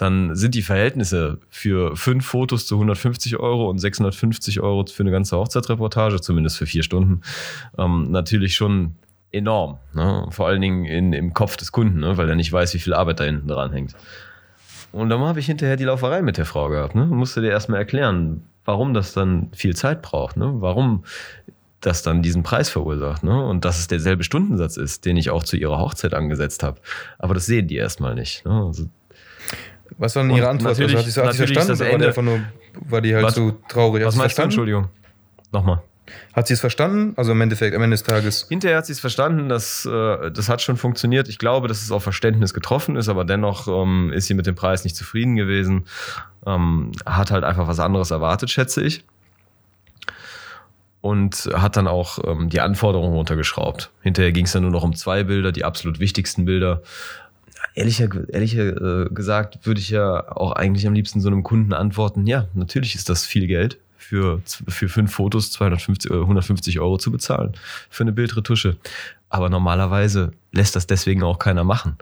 dann sind die Verhältnisse für fünf Fotos zu 150 Euro und 650 Euro für eine ganze Hochzeitsreportage, zumindest für vier Stunden, ähm, natürlich schon enorm. Ne? Vor allen Dingen in, im Kopf des Kunden, ne? weil er nicht weiß, wie viel Arbeit da hinten dran hängt. Und dann habe ich hinterher die Lauferei mit der Frau gehabt. Ne? Musste dir erstmal erklären, warum das dann viel Zeit braucht. Ne? Warum das dann diesen Preis verursacht. Ne? Und dass es derselbe Stundensatz ist, den ich auch zu ihrer Hochzeit angesetzt habe. Aber das sehen die erstmal nicht. Ne? Also, Was war denn ihre Antwort? natürlich- hat sie hat sie verstanden das oder war die Ende- einfach nur, war die halt Was- so traurig? Hat was meinst du? verstanden? Entschuldigung. Nochmal. Hat sie es verstanden? Also im Endeffekt, am Ende des Tages. Hinterher hat sie es verstanden, dass, äh, das hat schon funktioniert. Ich glaube, dass es auf Verständnis getroffen ist, aber dennoch ähm, ist sie mit dem Preis nicht zufrieden gewesen. Ähm, hat halt einfach was anderes erwartet, schätze ich. Und hat dann auch ähm, die Anforderungen runtergeschraubt. Hinterher ging es dann nur noch um zwei Bilder, die absolut wichtigsten Bilder. Ehrlicher, ehrlicher äh, gesagt, würde ich ja auch eigentlich am liebsten so einem Kunden antworten, ja, natürlich ist das viel Geld für, für fünf Fotos 250, äh, 150 Euro zu bezahlen für eine Bildretusche. Aber normalerweise lässt das deswegen auch keiner machen.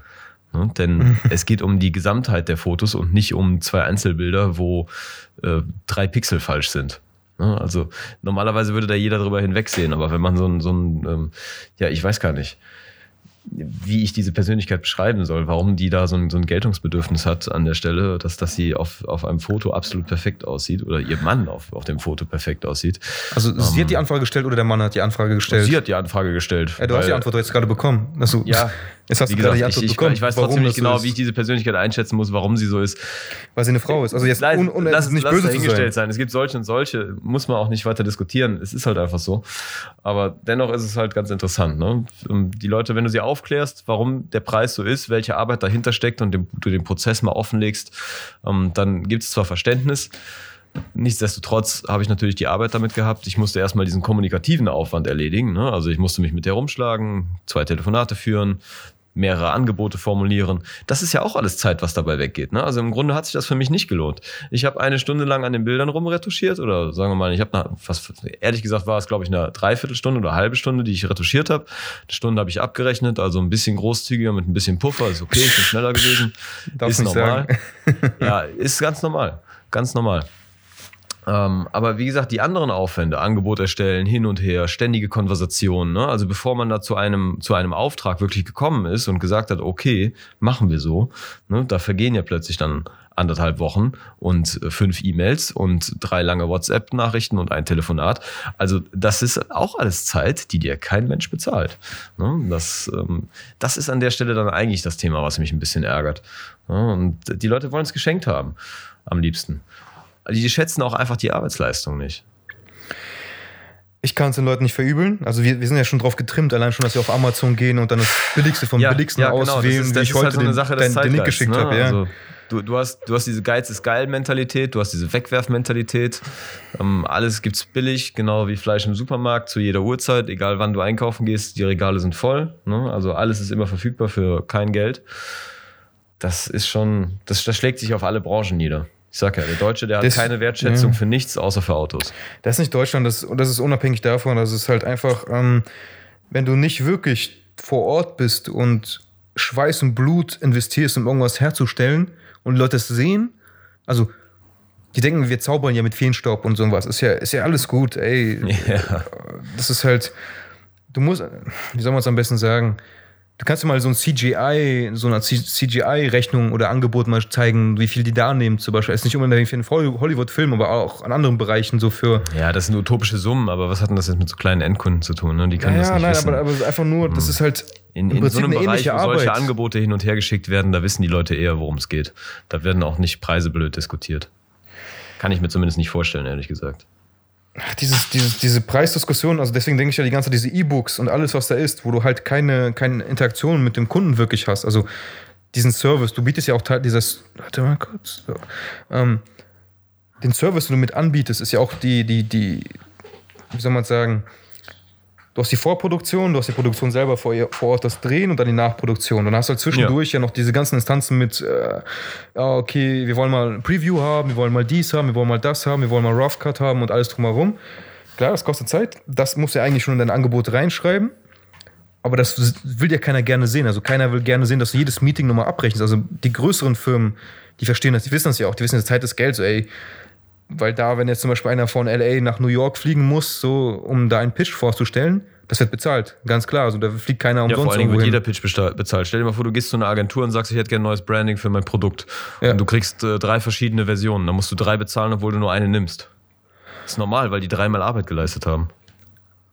Ne? Denn es geht um die Gesamtheit der Fotos und nicht um zwei Einzelbilder, wo äh, drei Pixel falsch sind. Ne? Also normalerweise würde da jeder drüber hinwegsehen, aber wenn man so ein, so ein ähm, ja, ich weiß gar nicht, wie ich diese Persönlichkeit beschreiben soll, warum die da so ein, so ein Geltungsbedürfnis hat an der Stelle, dass, dass sie auf, auf einem Foto absolut perfekt aussieht oder ihr Mann auf, auf dem Foto perfekt aussieht. Also sie hat die Anfrage gestellt oder der Mann hat die Anfrage gestellt? Sie hat die Anfrage gestellt. ja, du hast die Antwort jetzt gerade bekommen. Also, Ja, Jetzt hast Wie du gerade gesagt, die ich, ich, bekommen, ich weiß trotzdem nicht so genau, ist. wie ich diese Persönlichkeit einschätzen muss, warum sie so ist. Weil sie eine Frau ist. Also jetzt Nein, un, un, lass, nicht lass böse dahingestellt sein. sein. Es gibt solche und solche, muss man auch nicht weiter diskutieren. Es ist halt einfach so. Aber dennoch ist es halt ganz interessant. Ne? Die Leute, wenn du sie aufklärst, warum der Preis so ist, welche Arbeit dahinter steckt und dem, du den Prozess mal offenlegst, ähm, dann gibt es zwar Verständnis, Nichtsdestotrotz habe ich natürlich die Arbeit damit gehabt. Ich musste erstmal diesen kommunikativen Aufwand erledigen. Ne? Also ich musste mich mit der rumschlagen, zwei Telefonate führen, mehrere Angebote formulieren. Das ist ja auch alles Zeit, was dabei weggeht. Ne? Also im Grunde hat sich das für mich nicht gelohnt. Ich habe eine Stunde lang an den Bildern rumretuschiert oder sagen wir mal, ich habe fast ehrlich gesagt war es glaube ich eine Dreiviertelstunde oder eine halbe Stunde, die ich retuschiert habe. Eine Stunde habe ich abgerechnet, also ein bisschen großzügiger mit ein bisschen Puffer, ist okay, ich bin schneller gewesen. Darfst ist normal. sagen. ja, ist ganz normal, ganz normal. Ähm, aber wie gesagt, die anderen Aufwände, Angebot erstellen, hin und her, ständige Konversationen, ne? also bevor man da zu einem, zu einem Auftrag wirklich gekommen ist und gesagt hat, okay, machen wir so, ne? da vergehen ja plötzlich dann anderthalb Wochen und äh, fünf E-Mails und drei lange WhatsApp-Nachrichten und ein Telefonat. Also das ist auch alles Zeit, die dir kein Mensch bezahlt. Ne? Das, ähm, das ist an der Stelle dann eigentlich das Thema, was mich ein bisschen ärgert. Ne? Und die Leute wollen es geschenkt haben, am liebsten. Die schätzen auch einfach die Arbeitsleistung nicht. Ich kann es den Leuten nicht verübeln. Also wir, wir sind ja schon drauf getrimmt, allein schon, dass wir auf Amazon gehen und dann das Billigste vom Billigsten genau. auswählen, das ist, wie das ich ist heute halt so eine den, Sache den, den Link geschickt ne? habe. Ja. Also, du, du, hast, du hast diese Geiz ist geil Mentalität, du hast diese Wegwerfmentalität. Ähm, alles gibt's billig, genau wie Fleisch im Supermarkt zu jeder Uhrzeit, egal wann du einkaufen gehst, die Regale sind voll. Ne? Also alles ist immer verfügbar für kein Geld. Das ist schon, das, das schlägt sich auf alle Branchen nieder. Ich sag ja, der Deutsche, der hat Das- keine Wertschätzung ja. für nichts außer für Autos. Das ist nicht Deutschland, das, und das ist unabhängig davon, dass es halt einfach, ähm, wenn du nicht wirklich vor Ort bist und Schweiß und Blut investierst, um irgendwas herzustellen und Leute es sehen, also die denken, wir zaubern ja mit Feenstaub und sowas, ist ja, ist ja alles gut, ey. Ja. Das ist halt, du musst, wie soll man es am besten sagen, du kannst dir mal so ein CGI, so eine CGI-Rechnung oder Angebot mal zeigen, wie viel die da nehmen zum Beispiel. Ist nicht unbedingt für einen Hollywood-Film, aber auch an anderen Bereichen so für Ja, das sind utopische Summen, aber was hat denn das jetzt mit so kleinen Endkunden zu tun? Ne? Die können ja, das nicht nein, wissen. aber, aber einfach nur, das ist halt In, in so einem eine Bereich, wo solche Arbeit. Angebote hin und her geschickt werden, da wissen die Leute eher, worum es geht. Da werden auch nicht Preise blöd diskutiert. Kann ich mir zumindest nicht vorstellen, ehrlich gesagt. Dieses, dieses, diese Preisdiskussion, also deswegen denke ich ja die ganze Zeit, diese E-Books und alles, was da ist, wo du halt keine, keine Interaktion mit dem Kunden wirklich hast. Also diesen Service, du bietest ja auch Teil dieses, warte mal kurz, so. ähm, den Service, den du mit anbietest, ist ja auch die, die, die, wie soll man sagen, du hast die Vorproduktion, du hast die Produktion selber vor, vor Ort, das Drehen und dann die Nachproduktion. Dann hast du halt zwischendurch ja, noch diese ganzen Instanzen mit, äh, ja, okay, wir wollen mal ein Preview haben, wir wollen mal dies haben, wir wollen mal das haben, wir wollen mal Rough Cut haben und alles drumherum. Klar, das kostet Zeit. Das musst du ja eigentlich schon in dein Angebot reinschreiben. Aber das will ja keiner gerne sehen. Also keiner will gerne sehen, dass du jedes Meeting nochmal abrechnest. Also die größeren Firmen, die verstehen das, die wissen das ja auch. Die wissen, die Zeit ist Geld. So, ey, weil da, wenn jetzt zum Beispiel einer von LA nach New York fliegen muss, so, um da einen Pitch vorzustellen, das wird bezahlt. Ganz klar. Also da fliegt keiner Ja, umsonst vor allen Dingen wird jeder Pitch bezahlt. Stell dir mal vor, du gehst zu einer Agentur und sagst, ich hätte gerne ein neues Branding für mein Produkt. Ja. Und du kriegst äh, drei verschiedene Versionen. Dann musst du drei bezahlen, obwohl du nur eine nimmst. Das ist normal, weil die dreimal Arbeit geleistet haben.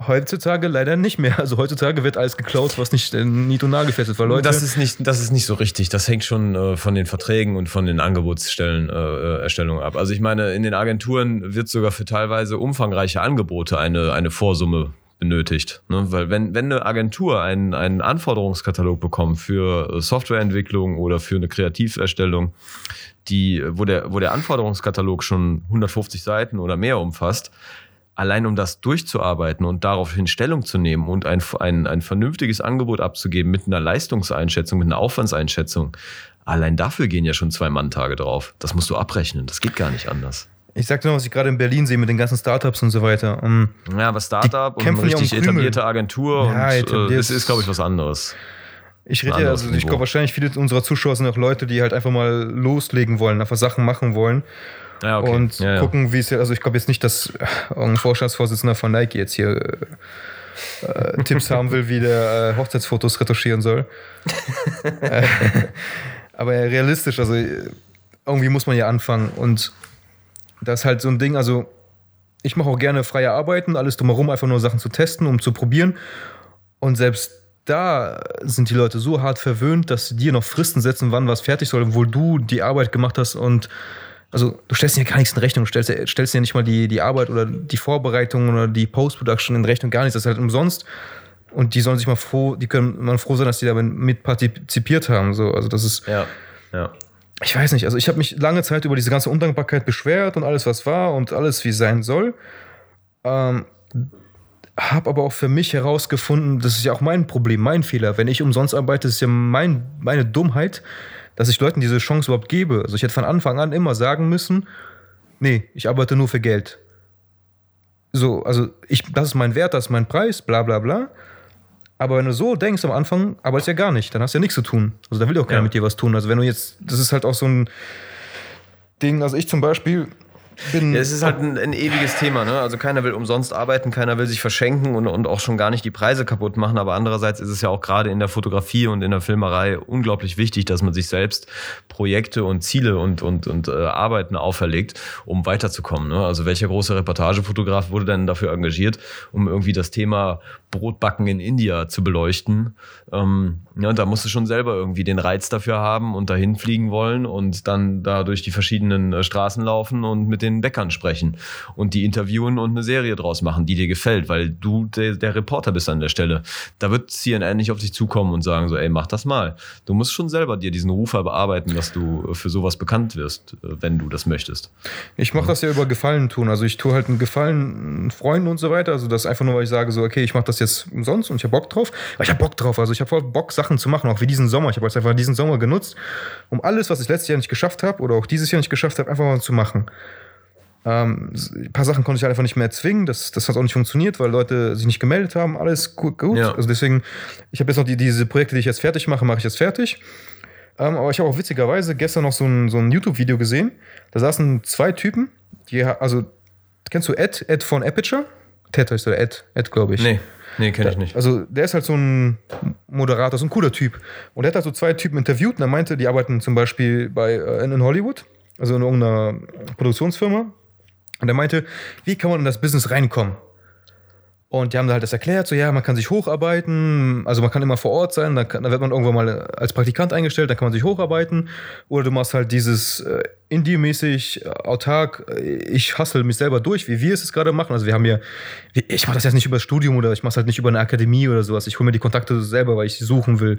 Heutzutage leider nicht mehr. Also heutzutage wird alles geklaut, was nicht äh, nied- und nagelfest ist. Weil Leute, Das ist nicht, das ist nicht so richtig. Das hängt schon äh, von den Verträgen und von den Angebotsstellen äh, Erstellungen ab. Also ich meine, in den Agenturen wird sogar für teilweise umfangreiche Angebote eine, eine Vorsumme benötigt. Ne? Weil wenn, wenn eine Agentur einen, einen Anforderungskatalog bekommt für äh, Softwareentwicklung oder für eine Kreativerstellung, die, wo, der, wo der Anforderungskatalog schon 150 Seiten oder mehr umfasst, allein um das durchzuarbeiten und daraufhin Stellung zu nehmen und ein, ein, ein vernünftiges Angebot abzugeben mit einer Leistungseinschätzung, mit einer Aufwandseinschätzung, allein dafür gehen ja schon zwei Manntage drauf. Das musst du abrechnen. Das geht gar nicht anders. ich sag dir noch, was ich gerade in Berlin sehe mit den ganzen Startups und so weiter. Um, Ja, aber Startup und eine kämpfen ja um richtig Krümel. etablierte Agentur Ja, und äh, das ist, glaube ich, was anderes. Ich rede ja, also ich glaube wahrscheinlich viele unserer Zuschauer sind auch Leute, die halt einfach mal loslegen wollen, einfach Sachen machen wollen Ja, okay. und ja, gucken, wie es ja, also ich glaube jetzt nicht, dass irgendein Vorstandsvorsitzender von Nike jetzt hier äh, Tipps haben will, wie der äh, Hochzeitsfotos retuschieren soll. äh, aber ja, realistisch, also irgendwie muss man ja anfangen und das ist halt so ein Ding, also ich mache auch gerne freie Arbeiten, alles drumherum, einfach nur Sachen zu testen, um zu probieren. Und selbst da sind die Leute so hart verwöhnt, dass sie dir noch Fristen setzen, wann was fertig soll, obwohl du die Arbeit gemacht hast und also du stellst dir gar nichts in Rechnung, du stellst, stellst dir nicht mal die, die Arbeit oder die Vorbereitung oder die Post-Production in Rechnung, gar nichts. Das ist halt umsonst. Und die sollen sich mal froh, die können mal froh sein, dass die damit mit partizipiert haben. So, also das ist, Ja. Ja. ich weiß nicht, also ich habe mich lange Zeit über diese ganze Undankbarkeit beschwert und alles, was war und alles, wie es sein soll. Ähm, habe aber auch für mich herausgefunden, das ist ja auch mein Problem, mein Fehler. Wenn ich umsonst arbeite, ist ja mein, meine Dummheit, dass ich Leuten diese Chance überhaupt gebe. Also ich hätte von Anfang an immer sagen müssen, nee, ich arbeite nur für Geld. So, also ich, das ist mein Wert, das ist mein Preis, bla bla bla. Aber wenn du so denkst am Anfang, arbeitest du ja gar nicht, dann hast du ja nichts zu tun. Also da will ja auch keiner Ja. mit dir was tun. Also wenn du jetzt, das ist halt auch so ein Ding, also ich zum Beispiel bin. Ja, es ist halt ein, ein ewiges Thema, ne? Also keiner will umsonst arbeiten, keiner will sich verschenken und, und auch schon gar nicht die Preise kaputt machen. Aber andererseits ist es ja auch gerade in der Fotografie und in der Filmerei unglaublich wichtig, dass man sich selbst Projekte und Ziele und, und, und äh, Arbeiten auferlegt, um weiterzukommen. Ne? Also welcher große Reportagefotograf wurde denn dafür engagiert, um irgendwie das Thema Brotbacken in India zu beleuchten? Ähm, ja, da musst du schon selber irgendwie den Reiz dafür haben und dahin fliegen wollen und dann da durch die verschiedenen äh, Straßen laufen und mit den Bäckern sprechen und die interviewen und eine Serie draus machen, die dir gefällt, weil du der, der Reporter bist an der Stelle. Da wird CNN nicht auf dich zukommen und sagen so, ey, mach das mal. Du musst schon selber dir diesen Ruf bearbeiten, dass du äh, für sowas bekannt wirst, äh, wenn du das möchtest. Ich mache das ja über Gefallen tun. Also ich tue halt einen Gefallen Freunden und so weiter. Also das einfach nur, weil ich sage so, okay, ich mache das jetzt umsonst und ich habe Bock drauf. Aber ich habe Bock drauf. Also ich habe voll Bock, Sachen zu machen, auch wie diesen Sommer. Ich habe jetzt einfach diesen Sommer genutzt, um alles, was ich letztes Jahr nicht geschafft habe oder auch dieses Jahr nicht geschafft habe, einfach mal zu machen. Ähm, ein paar Sachen konnte ich halt einfach nicht mehr erzwingen. Das, das hat auch nicht funktioniert, weil Leute sich nicht gemeldet haben. Alles gut. gut. Ja. Also deswegen, ich habe jetzt noch die, diese Projekte, die ich jetzt fertig mache, mache ich jetzt fertig. Ähm, aber ich habe auch witzigerweise gestern noch so ein, so ein YouTube-Video gesehen. Da saßen zwei Typen, die, also, kennst du Ed, Ed von Aperture? Ted heißt der Ed, Ed, glaube ich. Nee, nee, kenne ich nicht. Also, der ist halt so ein Moderator, so ein cooler Typ. Und der hat halt so zwei Typen interviewt und er meinte, die arbeiten zum Beispiel bei, äh, in, in Hollywood, also in irgendeiner Produktionsfirma. Und er meinte, wie kann man in das Business reinkommen? Und die haben halt das erklärt, so ja, man kann sich hocharbeiten, also man kann immer vor Ort sein, dann, kann, dann wird man irgendwann mal als Praktikant eingestellt, dann kann man sich hocharbeiten. Oder du machst halt dieses äh, Indie-mäßig, äh, autark, äh, ich hustle mich selber durch, wie wir es jetzt gerade machen. Also wir haben wie- ich mache das jetzt nicht über das Studium oder ich mache es halt nicht über eine Akademie oder sowas. Ich hole mir die Kontakte selber, weil ich sie suchen will.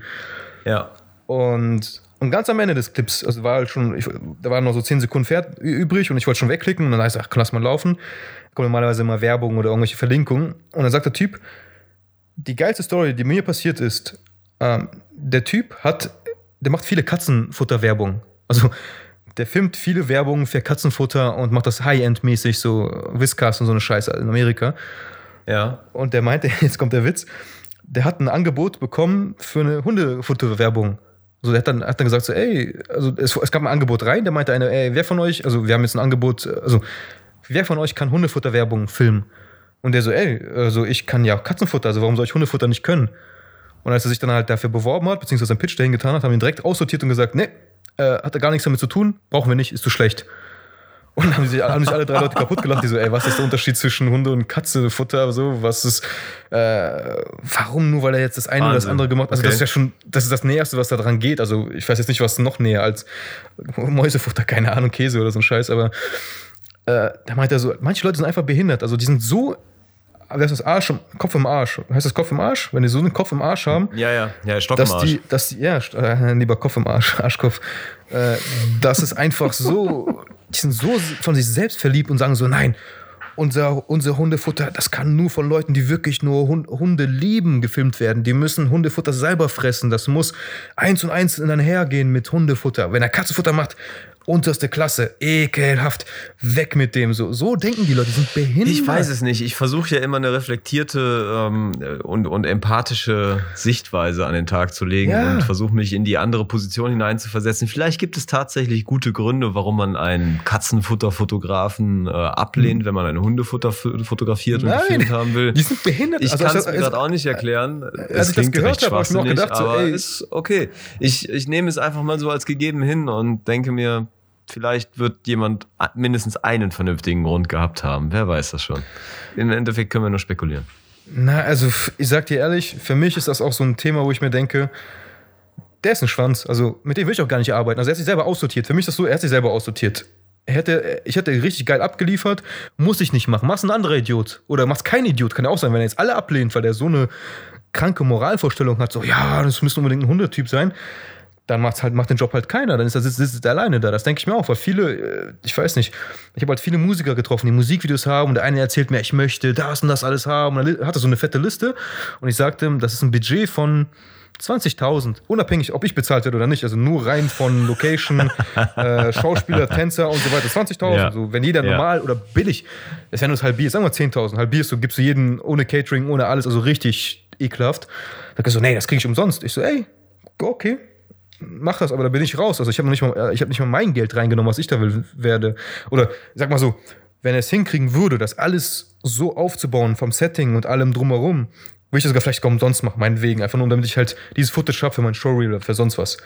Ja. Und, und ganz am Ende des Clips, also war halt schon, ich, da waren noch so 10 Sekunden fährt, übrig und ich wollte schon wegklicken und dann heißt ach, lass mal laufen. Da kommt normalerweise immer Werbung oder irgendwelche Verlinkungen. Und dann sagt der Typ, die geilste Story, die mir passiert ist, ähm, der Typ hat, der macht viele Katzenfutter-Werbung. Also der filmt viele Werbungen für Katzenfutter und macht das High-End-mäßig, so Whiskas und so eine Scheiße in Amerika. Ja. Und der meinte, jetzt kommt der Witz, der hat ein Angebot bekommen für eine Hundefutterwerbung. Also der hat dann, hat dann gesagt so, ey, also es, es gab ein Angebot rein, der meinte einer, ey, wer von euch, also wir haben jetzt ein Angebot, also wer von euch kann Hundefutterwerbung filmen? Und der so, ey, also ich kann ja Katzenfutter, also warum soll ich Hundefutter nicht können? Und als er sich dann halt dafür beworben hat, beziehungsweise einen Pitch dahin getan hat, haben ihn direkt aussortiert und gesagt, nee, äh, hat er gar nichts damit zu tun, brauchen wir nicht, ist zu schlecht. Und haben sich, haben sich alle drei Leute kaputt gelacht, die so, ey, was ist der Unterschied zwischen Hunde und Katzefutter, so, was ist, äh, warum nur, weil er jetzt das eine oder das Wahnsinn. andere gemacht hat? Also das ist Okay. ja schon, das ist das Näherste, was da dran geht. Also ich weiß jetzt nicht, was noch näher als Mäusefutter, keine Ahnung, Käse oder so ein Scheiß, aber äh, da meint er so, manche Leute sind einfach behindert, also die sind so, das, Arsch, im- Kopf im Arsch, heißt das Kopf im Arsch? Wenn die so einen Kopf im Arsch haben, Ja, ja. Ja, Stock dass im Arsch. die, dass die, ja, äh, lieber Kopf im Arsch, Arschkopf, äh, das ist einfach so, die sind so von sich selbst verliebt und sagen so, nein, unser, unser Hundefutter, das kann nur von Leuten, die wirklich nur Hund, Hunde lieben, gefilmt werden. Die müssen Hundefutter selber fressen. Das muss eins und eins einhergehen mit Hundefutter. Wenn er Katzenfutter macht, unterste Klasse, ekelhaft, weg mit dem. So, so denken die Leute, die sind behindert. Ich weiß es nicht. Ich versuche ja immer eine reflektierte ähm, und, und empathische Sichtweise an den Tag zu legen Ja. und versuche mich in die andere Position hineinzuversetzen. Vielleicht gibt es tatsächlich gute Gründe, warum man einen Katzenfutterfotografen äh, ablehnt, wenn man ein Hundefutter fotografiert und Nein, gefilmt haben will. Die sind behindert. Ich Also, kann es also, mir gerade auch nicht erklären. als ich das gehört habe, hab ich mir auch gedacht, so, ey. ist okay. Ich, ich nehme es einfach mal so als gegeben hin und denke mir, vielleicht wird jemand mindestens einen vernünftigen Grund gehabt haben. Wer weiß das schon. Im Endeffekt können wir nur spekulieren. Na, also ich sag dir ehrlich, für mich ist das auch so ein Thema, wo ich mir denke, der ist ein Schwanz. Also mit dem will ich auch gar nicht arbeiten. Also er hat sich selber aussortiert. Für mich ist das so, er hat sich selber aussortiert. Er hätte, ich hätte richtig geil abgeliefert, muss ich nicht machen. Mach's ein anderer Idiot. Oder mach's kein Idiot. Kann ja auch sein, wenn er jetzt alle ablehnt, weil der so eine kranke Moralvorstellung hat, so, ja, das müsste unbedingt ein Hundetyp sein. Dann macht's halt, macht den Job halt keiner. Dann ist er sitzt, sitzt alleine da. Das denke ich mir auch, weil viele, äh, ich weiß nicht, ich habe halt viele Musiker getroffen, die Musikvideos haben und der eine erzählt mir, ich möchte das und das alles haben. Und dann hat er so eine fette Liste und ich sagte ihm, das ist ein Budget von 20.000, unabhängig, ob ich bezahlt werde oder nicht, also nur rein von Location, äh, Schauspieler, Tänzer und so weiter. 20.000, Ja. so, wenn jeder Ja. normal oder billig, das wäre nur das halbiert, sagen wir 10.000, halbierst du, gibst du jeden ohne Catering, ohne alles, also richtig ekelhaft. Da kannst du, nee, das kriege ich umsonst. Ich so, ey, okay, mach das, aber da bin ich raus. Also ich habe noch nicht mal, äh, ich habe nicht mal mein Geld reingenommen, was ich da will, werde. Oder sag mal so, wenn er es hinkriegen würde, das alles so aufzubauen vom Setting und allem drumherum, würde ich das sogar vielleicht sogar umsonst machen, meinetwegen. Einfach nur, damit ich halt dieses Footage habe für mein Showreel oder für sonst was.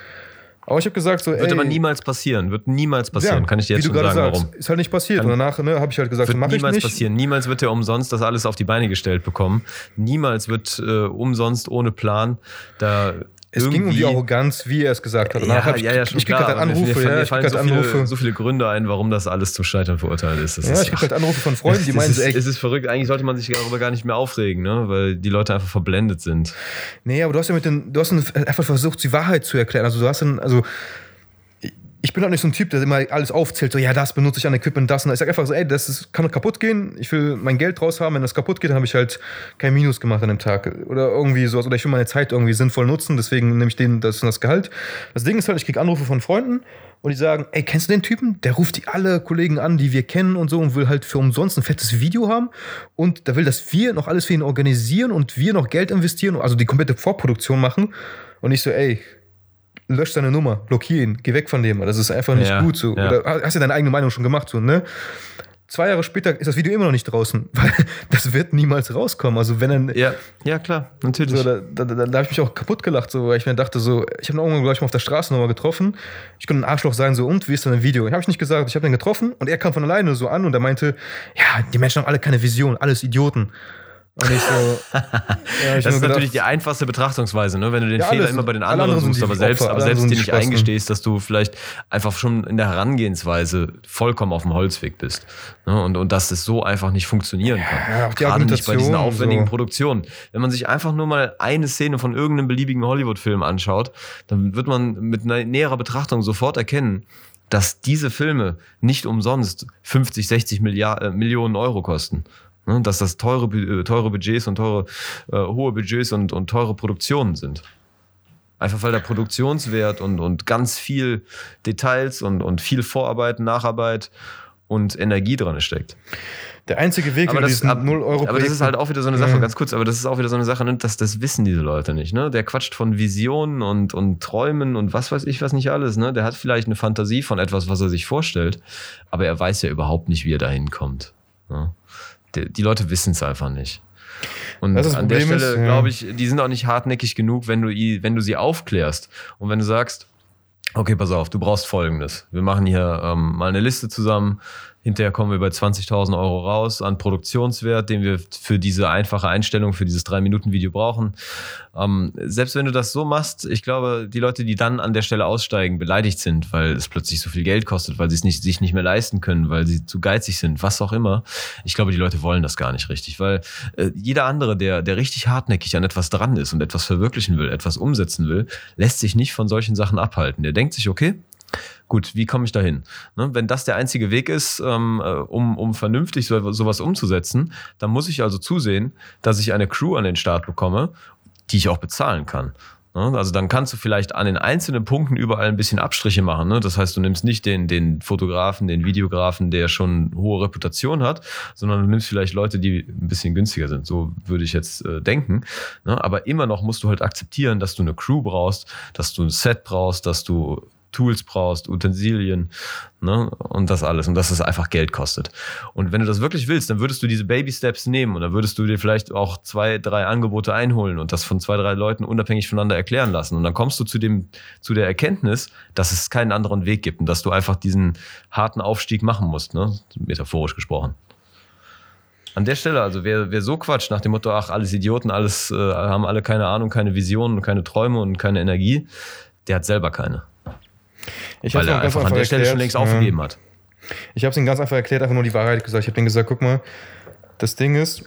Aber ich habe gesagt, so, Wird ey, aber niemals passieren. Wird niemals passieren. Kann ich dir jetzt wie schon sagen, sagst, warum. Ist halt nicht passiert. und danach ne, habe ich halt gesagt, Wird mach ich niemals nicht. passieren. Niemals wird er umsonst das alles auf die Beine gestellt bekommen. Niemals wird äh, umsonst ohne Plan da Es ging um die Arroganz, wie er es gesagt hat. Danach Ja, ich, ja, ja, schon ich krieg klar. halt Anrufe, mir, ja, ich krieg halt so viele, Anrufe. so viele Gründe ein, warum das alles zum Scheitern verurteilt ist. Das ja, ist ich krieg halt Anrufe von Freunden, die es, meinen, ist, so, ey, es ist verrückt. Eigentlich sollte man sich darüber gar nicht mehr aufregen, ne? weil die Leute einfach verblendet sind. Nee, aber du hast ja mit den, du hast einfach versucht, die Wahrheit zu erklären. Also du hast dann, also ich bin halt nicht so ein Typ, der immer alles aufzählt, so ja, das benutze ich an Equipment, das und das. Ich sag einfach so, ey, das ist, kann kaputt gehen, ich will mein Geld draus haben, wenn das kaputt geht, dann habe ich halt kein Minus gemacht an dem Tag. Oder irgendwie sowas, oder ich will meine Zeit irgendwie sinnvoll nutzen, deswegen nehme ich den, das und das Gehalt. Das Ding ist halt, ich krieg Anrufe von Freunden und die sagen, ey, kennst du den Typen? Der ruft die alle Kollegen an, die wir kennen und so und will halt für umsonst ein fettes Video haben und da will, dass wir noch alles für ihn organisieren und wir noch Geld investieren, also die komplette Vorproduktion machen und ich so, ey, lösch seine Nummer, blockier ihn, geh weg von dem, das ist einfach nicht Ja, gut so. ja. Oder hast ja deine eigene Meinung schon gemacht, so, ne? Zwei Jahre später ist das Video immer noch nicht draußen, weil das wird niemals rauskommen. Also wenn dann, Ja, ja klar, natürlich. so, da, da, da, da habe ich mich auch kaputt gelacht, so, weil ich mir dachte, so, ich habe ihn irgendwann gleich mal auf der Straße nochmal getroffen. Ich konnte ein Arschloch sein, so, und wie ist denn ein Video? Ich habe ich nicht gesagt, ich habe den getroffen und er kam von alleine so an und er meinte, ja, die Menschen haben alle keine Vision, alles Idioten. Und ich so, ja, ich Das ist nur natürlich die gedacht, einfachste Betrachtungsweise, ne? wenn du den Ja, Fehler immer bei den anderen suchst, aber selbst, Opfer, aber selbst dir nicht eingestehst, dass du vielleicht einfach schon in der Herangehensweise vollkommen auf dem Holzweg bist. Ne? Und, und dass es so einfach nicht funktionieren kann. Ja, Gerade nicht bei diesen aufwendigen so. Produktionen. Wenn man sich einfach nur mal eine Szene von irgendeinem beliebigen Hollywood-Film anschaut, dann wird man mit näherer Betrachtung sofort erkennen, dass diese Filme nicht umsonst 50, 60 Milliard, äh, Millionen Euro kosten. Ne, dass das teure, äh, teure Budgets und teure, äh, hohe Budgets und, und teure Produktionen sind. Einfach weil der Produktionswert und, und ganz viel Details und, und viel Vorarbeit, Nacharbeit und Energie dran steckt. der einzige Weg, Aber das, ab, 0 Euro aber das ist halt auch wieder so eine Sache, Ja. ganz kurz, aber das ist auch wieder so eine Sache, ne, dass das wissen diese Leute nicht. Ne? Der quatscht von Visionen und, und Träumen und was weiß ich, was nicht alles. Ne? Der hat vielleicht eine Fantasie von etwas, was er sich vorstellt, aber er weiß ja überhaupt nicht, wie er dahin kommt. Ne? Die, Leute wissen es einfach nicht. Und an der Problem Stelle, ist, ja. glaube ich, die sind auch nicht hartnäckig genug, wenn du, wenn du sie aufklärst und wenn du sagst, Okay, pass auf, du brauchst folgendes. Wir machen hier ähm, mal eine Liste zusammen. Hinterher kommen wir bei 20.000 Euro raus an Produktionswert, den wir für diese einfache Einstellung, für dieses 3-Minuten-Video brauchen. Ähm, selbst wenn du das so machst, ich glaube, die Leute, die dann an der Stelle aussteigen, beleidigt sind, weil es plötzlich so viel Geld kostet, weil sie es nicht, sich nicht mehr leisten können, weil sie zu geizig sind, was auch immer. Ich glaube, die Leute wollen das gar nicht richtig, weil äh, jeder andere, der, der richtig hartnäckig an etwas dran ist und etwas verwirklichen will, etwas umsetzen will, lässt sich nicht von solchen Sachen abhalten. Der denkt sich, okay, gut, wie komme ich dahin? Ne, wenn das der einzige Weg ist, ähm, äh, um, um vernünftig so, sowas umzusetzen, dann muss ich also zusehen, dass ich eine Crew an den Start bekomme, die ich auch bezahlen kann. Ne, Also dann kannst du vielleicht an den einzelnen Punkten überall ein bisschen Abstriche machen. Ne? Das heißt, du nimmst nicht den, den Fotografen, den Videografen, der schon hohe Reputation hat, sondern du nimmst vielleicht Leute, die ein bisschen günstiger sind. So würde ich jetzt äh, denken. Ne? Aber immer noch musst du halt akzeptieren, dass du eine Crew brauchst, dass du ein Set brauchst, dass du Tools brauchst, Utensilien ne? und das alles und dass es einfach Geld kostet. Und wenn du das wirklich willst, dann würdest du diese Baby Steps nehmen und dann würdest du dir vielleicht auch zwei, drei Angebote einholen und das von zwei, drei Leuten unabhängig voneinander erklären lassen. Und dann kommst du zu dem, zu der Erkenntnis, dass es keinen anderen Weg gibt und dass du einfach diesen harten Aufstieg machen musst, ne? metaphorisch gesprochen. An der Stelle, also wer, wer so quatscht nach dem Motto, ach, alles Idioten, alles äh, haben alle keine Ahnung, keine Visionen, keine Träume und keine Energie, der hat selber keine. Ich weil er einfach an der Stelle erklärt, schon längst ja. aufgegeben hat. Ich habe es ihm ganz einfach erklärt, einfach nur die Wahrheit gesagt. Ich habe ihm gesagt, guck mal, das Ding ist,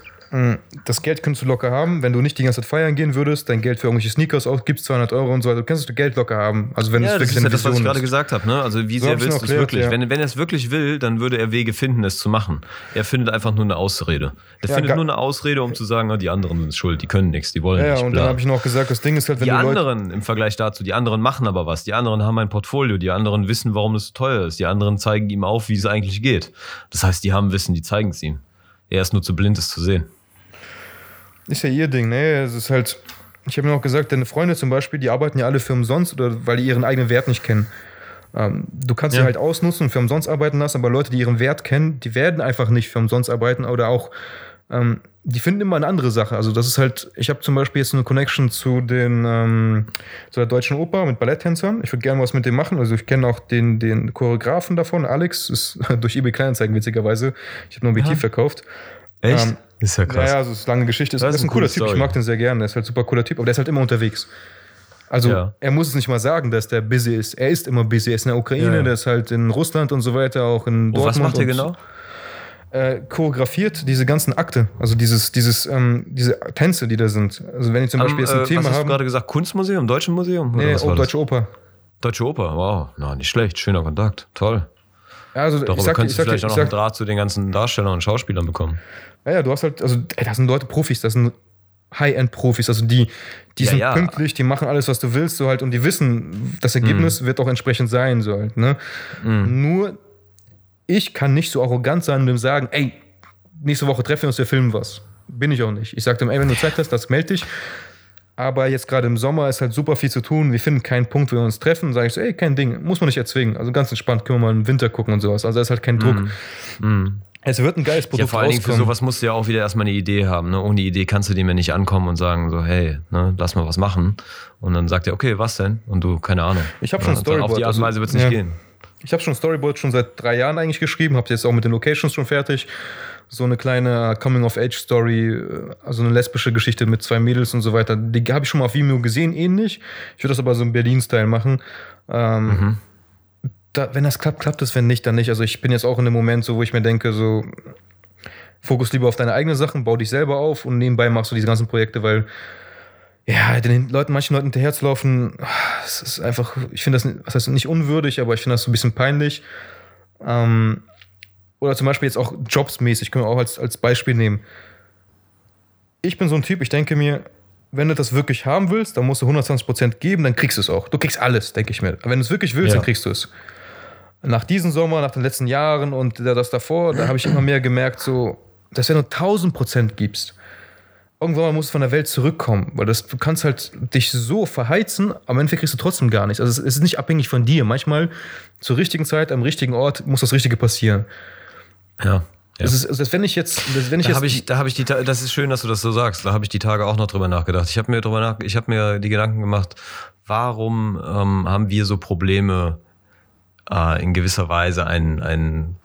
das Geld könntest du locker haben, wenn du nicht die ganze Zeit feiern gehen würdest, dein Geld für irgendwelche Sneakers ausgibst, 200 Euro und so weiter, du kannst du Geld locker haben. Also wenn Ja, es das wirklich ist ja das, was ich gerade gesagt habe. Ne? Also wie So sehr willst du es wirklich? ja. Wenn, wenn er es wirklich will, dann würde er Wege finden, es zu machen. Er findet einfach nur eine Ausrede. Er Ja, findet nur eine Ausrede, um zu sagen, ah, die anderen sind schuld, die können nichts, die wollen Ja, ja, nicht. und bla. dann habe ich noch gesagt, das Ding ist halt, wenn die du Leute, anderen im Vergleich dazu, die anderen machen aber was. Die anderen haben ein Portfolio, die anderen wissen, warum es so teuer ist. Die anderen zeigen ihm auf, wie es eigentlich geht. Das heißt, die haben Wissen, die zeigen es ihm. Er ist nur zu blind, es zu sehen. Ist ja ihr Ding, ne? Es ist halt, ich habe mir auch gesagt, deine Freunde zum Beispiel, die arbeiten ja alle für umsonst oder weil die ihren eigenen Wert nicht kennen. Ähm, du kannst sie Ja. halt ausnutzen und für umsonst arbeiten lassen, aber Leute, die ihren Wert kennen, die werden einfach nicht für umsonst arbeiten oder auch, ähm, die finden immer eine andere Sache. Also das ist halt, ich habe zum Beispiel jetzt eine Connection zu den, ähm, zu der Deutschen Oper mit Balletttänzern. Ich würde gerne was mit dem machen. Also ich kenne auch den, den Choreografen davon, Alex, ist durch eBay Kleinanzeigen witzigerweise. Ich habe nur ein Objektiv verkauft. Ähm, ist ja ja, ja, also es ist eine lange Geschichte. Das, Das ist, ist ein eine cooler coole Typ, ich Story. mag den sehr gerne. Der ist halt super cooler Typ, aber der ist halt immer unterwegs. Also Ja. er muss es nicht mal sagen, dass der busy ist. Er ist immer busy. Er ist in der Ukraine, Ja, ja. der ist halt in Russland und so weiter, auch in Und Dortmund. was macht er und, genau? Äh, choreografiert diese ganzen Akte, also dieses, dieses, ähm, diese Tänze, die da sind. Also wenn ich zum Beispiel jetzt ein äh, Thema was hast du habe. gerade gesagt? Kunstmuseum, Deutsche Museum? Oder Nee, oh? Deutsche Oper. Deutsche Oper, wow, na, nicht schlecht, schöner Kontakt, toll. Ja, also Darüber ich sag, dir- ich könntest du sag, vielleicht ich auch noch einen sag, Draht zu den ganzen Darstellern und Schauspielern bekommen. ja, ja, du hast halt, also ey, das sind Leute Profis, das sind High-End-Profis, also die, die Ja, sind ja. pünktlich, die machen alles, was du willst, so halt, und die wissen, das Ergebnis Mhm. wird auch entsprechend sein, so halt, ne? Nur ich kann nicht so arrogant sein und dem sagen, ey, nächste Woche treffen wir uns, wir filmen was. Bin ich auch nicht. Ich sag dem, ey, wenn du Zeit hast, das melde dich. Aber jetzt gerade im Sommer ist halt super viel zu tun. Wir finden keinen Punkt, wo wir uns treffen. Sage ich so, ey, kein Ding, muss man nicht erzwingen. Also ganz entspannt, können wir mal im Winter gucken und sowas. Also da ist halt kein Druck. Es wird ein geiles Ja, Produkt vor allen Dingen für sowas musst du ja auch wieder erstmal eine Idee haben. Ne? Ohne Idee kannst du dem ja nicht ankommen und sagen so, hey, ne, lass mal was machen. Und dann sagt er, okay, was denn? Und du, keine Ahnung. Ich hab schon Ja, dann Auf Storyboard, die Art und also, Weise wird es nicht ja. gehen. Ich habe schon Storyboard schon seit drei Jahren eigentlich geschrieben, habe jetzt auch mit den Locations schon fertig. So eine kleine Coming-of-Age-Story, also eine lesbische Geschichte mit zwei Mädels und so weiter. Die habe ich schon mal auf Vimeo gesehen, ähnlich. Ich würde das aber so im Berlin-Style machen. Ähm, Mhm. da, wenn das klappt, klappt es. Wenn nicht, dann nicht. Also ich bin jetzt auch in dem Moment so, wo ich mir denke, so Fokus lieber auf deine eigenen Sachen, bau dich selber auf und nebenbei machst du diese ganzen Projekte, weil ja, den Leuten, manchen Leuten hinterherzulaufen, es ist einfach, ich finde das, was heißt nicht unwürdig, aber ich finde das so ein bisschen peinlich. Ähm, oder zum Beispiel jetzt auch jobsmäßig, können wir auch als, als Beispiel nehmen. Ich bin so ein Typ, ich denke mir, wenn du das wirklich haben willst, dann musst du 120% geben, dann kriegst du es auch. Du kriegst alles, denke ich mir. Aber wenn du es wirklich willst, Ja. dann kriegst du es. Nach diesem Sommer, nach den letzten Jahren und das davor, da habe ich immer mehr gemerkt, so, dass wenn du 1000% gibst, irgendwann mal musst du von der Welt zurückkommen, weil das, du kannst halt dich so verheizen, im Endeffekt kriegst du trotzdem gar nichts. Also es ist nicht abhängig von dir. Manchmal zur richtigen Zeit, am richtigen Ort muss das Richtige passieren. Ja. Ja. Das ist, also wenn ich jetzt, das- wenn ich Da jetzt, habe ich, da habe ich die, das ist schön, dass du das so sagst. Da habe ich die Tage auch noch drüber nachgedacht. Ich habe mir drüber nach, ich habe mir die Gedanken gemacht, warum ähm, haben wir so Probleme, äh, in gewisser Weise ein, ein,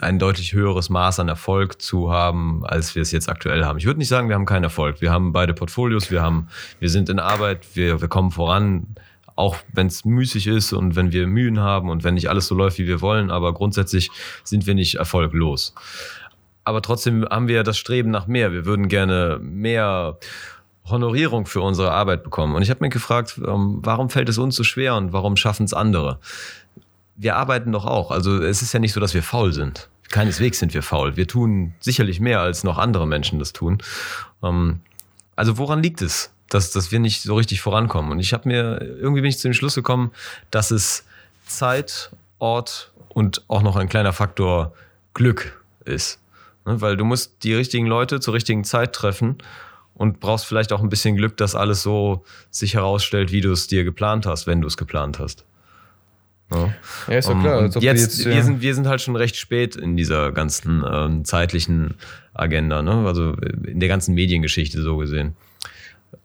ein deutlich höheres Maß an Erfolg zu haben, als wir es jetzt aktuell haben. Ich würde nicht sagen, wir haben keinen Erfolg. Wir haben beide Portfolios, wir haben, wir sind in Arbeit, wir, wir kommen voran, auch wenn es müßig ist und wenn wir Mühen haben und wenn nicht alles so läuft, wie wir wollen, aber grundsätzlich sind wir nicht erfolglos. Aber trotzdem haben wir das Streben nach mehr. Wir würden gerne mehr Honorierung für unsere Arbeit bekommen. Und ich habe mir gefragt, ähm, warum fällt es uns so schwer und warum schaffen es andere? Wir arbeiten doch auch. Also es ist ja nicht so, dass wir faul sind. Keineswegs sind wir faul. Wir tun sicherlich mehr, als noch andere Menschen das tun. Ähm, also woran liegt es, dass, dass wir nicht so richtig vorankommen? Und ich habe mir, irgendwie bin ich zu dem Schluss gekommen, dass es Zeit, Ort und auch noch ein kleiner Faktor Glück ist. Ne, Weil du musst die richtigen Leute zur richtigen Zeit treffen und brauchst vielleicht auch ein bisschen Glück, dass alles so sich herausstellt, wie du es dir geplant hast, wenn du es geplant hast. Ja. ja, ist doch Um, klar. ob du jetzt, ja- wir, sind, wir sind halt schon recht spät in dieser ganzen ähm, zeitlichen Agenda, ne? also in der ganzen Mediengeschichte so gesehen.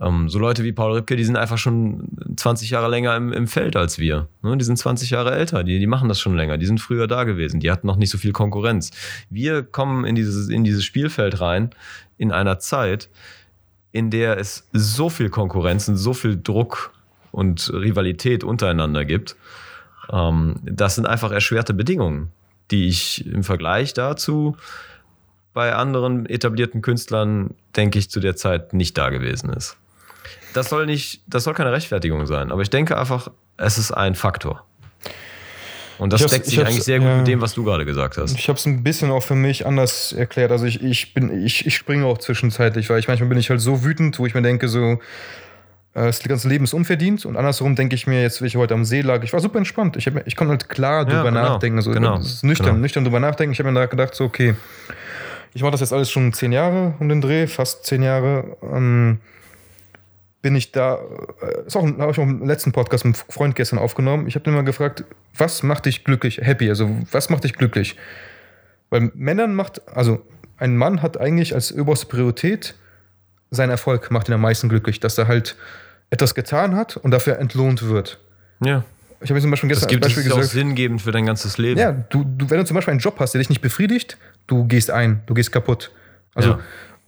Ähm, so Leute wie Paul Ripke, die sind einfach schon 20 Jahre länger im, im Feld als wir. Ne? Die sind 20 Jahre älter, die, die machen das schon länger, die sind früher da gewesen, die hatten noch nicht so viel Konkurrenz. Wir kommen in dieses, in dieses Spielfeld rein in einer Zeit, in der es so viel Konkurrenz und so viel Druck und Rivalität untereinander gibt. Ähm, das sind einfach erschwerte Bedingungen, die ich im Vergleich dazu bei anderen etablierten Künstlern, denke ich, zu der Zeit nicht da gewesen ist. Das soll nicht, das soll keine Rechtfertigung sein, aber ich denke einfach, es ist ein Faktor. Und das deckt ich sich eigentlich sehr gut ja. mit dem, was du gerade gesagt hast. Ich habe es ein bisschen auch für mich anders erklärt. Also ich, ich bin, ich, ich springe auch zwischenzeitlich, weil ich manchmal bin ich halt so wütend, wo ich mir denke, so, äh, das ganze Leben ist unverdient. Und andersrum denke ich mir, jetzt, wie ich heute am See lag, ich war super entspannt. Ich, hab ich konnte halt klar drüber genau, nachdenken. So, genau, das ist nüchtern, genau. nüchtern drüber nachdenken. Ich habe mir da gedacht, so, okay, ich mache das jetzt alles schon zehn Jahre um den Dreh, fast zehn Jahre. Ähm, bin ich da, äh, ist auch, habe ich auch im letzten Podcast mit einem Freund gestern aufgenommen. Ich habe den mal gefragt, was macht dich glücklich, happy? Also, was macht dich glücklich? Weil Männern macht, also ein Mann hat eigentlich als oberste Priorität sein Erfolg, macht ihn am meisten glücklich, dass er halt etwas getan hat und dafür entlohnt wird. Ja. Ich habe mir zum Beispiel Das gestern gibt als es Beispiel ist auch gesagt, sinngebend für dein ganzes Leben. ja, du, du, wenn du zum Beispiel einen Job hast, der dich nicht befriedigt, du gehst ein, du gehst kaputt. Also, Ja.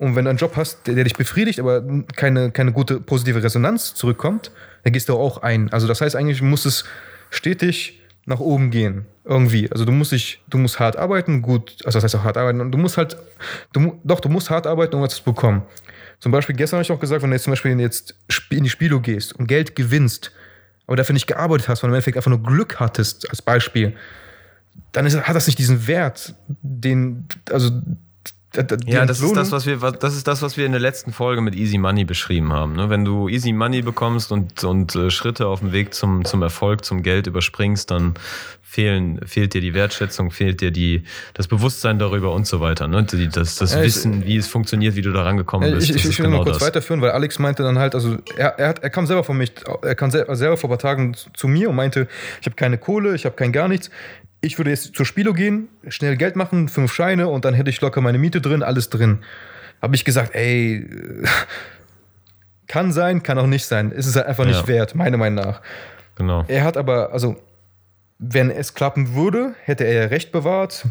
Und wenn du einen Job hast, der, der dich befriedigt, aber keine, keine gute positive Resonanz zurückkommt, dann gehst du auch ein. Also, das heißt, eigentlich muss es stetig nach oben gehen. Irgendwie. Also, du musst dich, du musst hart arbeiten, gut, also das heißt auch hart arbeiten, und du musst halt, du, doch, du musst hart arbeiten, um was zu bekommen. Zum Beispiel, gestern habe ich auch gesagt, wenn du jetzt zum Beispiel jetzt in die Spielo gehst und Geld gewinnst, aber dafür nicht gearbeitet hast, sondern im Endeffekt einfach nur Glück hattest, als Beispiel, dann ist, hat das nicht diesen Wert, den, also, Ja, das ist das, was wir, das ist das, was wir in der letzten Folge mit Easy Money beschrieben haben. Ne? Wenn du Easy Money bekommst und, und äh, Schritte auf dem Weg zum, zum Erfolg, zum Geld überspringst, dann fehlen, fehlt dir die Wertschätzung, fehlt dir die, das Bewusstsein darüber und so weiter. Ne? Die, das das Ja, ich- Wissen, wie es funktioniert, wie du da rangekommen bist. ich, ich, ich will nur genau kurz das. weiterführen, weil Alex meinte dann halt, also er, er, hat, er kam selber von mich, er kam selber, selber vor ein paar Tagen zu mir und meinte, ich habe keine Kohle, ich habe kein gar nichts. Ich würde jetzt zur Spielo gehen, schnell Geld machen, fünf Scheine und dann hätte ich locker meine Miete drin, alles drin. Habe ich gesagt, ey, kann sein, kann auch nicht sein. Es ist halt einfach nicht Ja. wert, meiner Meinung nach. Genau. Er hat aber, also, wenn es klappen würde, hätte er ja recht bewahrt.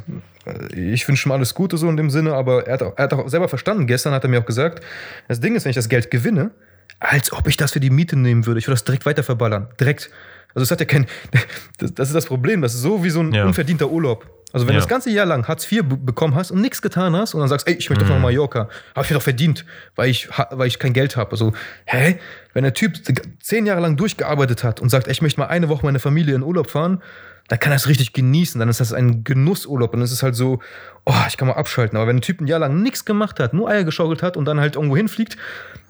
Ich wünsche ihm alles Gute so in dem Sinne, aber er hat, auch, er hat auch selber verstanden. Gestern hat er mir auch gesagt, das Ding ist, wenn ich das Geld gewinne, als ob ich das für die Miete nehmen würde. Ich würde das direkt weiter verballern. Direkt. Also es hat ja kein. Das, ist das Problem. Das ist so wie so ein Ja. unverdienter Urlaub. Also wenn Ja. du das ganze Jahr lang Hartz IV be- bekommen hast und nichts getan hast und dann sagst, ey, ich möchte doch nach Mallorca, habe ich mir doch verdient, weil ich, weil ich kein Geld habe. Also, hä? Wenn der Typ zehn Jahre lang durchgearbeitet hat und sagt, ey, ich möchte mal eine Woche meine Familie in Urlaub fahren, dann kann er es richtig genießen. Dann ist das ein Genussurlaub. Und dann ist es halt so, oh, ich kann mal abschalten. Aber wenn ein Typ ein Jahr lang nichts gemacht hat, nur Eier geschaukelt hat und dann halt irgendwo hinfliegt,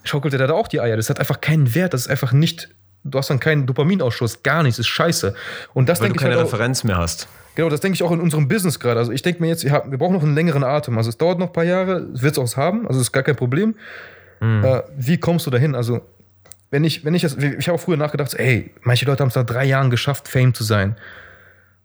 schaukelt er da auch die Eier. Das hat einfach keinen Wert. Das ist einfach nicht. Du hast dann keinen Dopaminausschuss, gar nichts, ist scheiße. Und das Weil du denke ich keine halt auch, Referenz mehr hast. Genau, das denke ich auch in unserem Business gerade. Also ich denke mir jetzt, wir brauchen noch einen längeren Atem. Also es dauert noch ein paar Jahre, wird es auch haben, also ist gar kein Problem. Äh, wie kommst du dahin? Also wenn ich, wenn ich das, ich habe auch früher nachgedacht, so, ey, manche Leute haben es nach drei Jahren geschafft, Fame zu sein.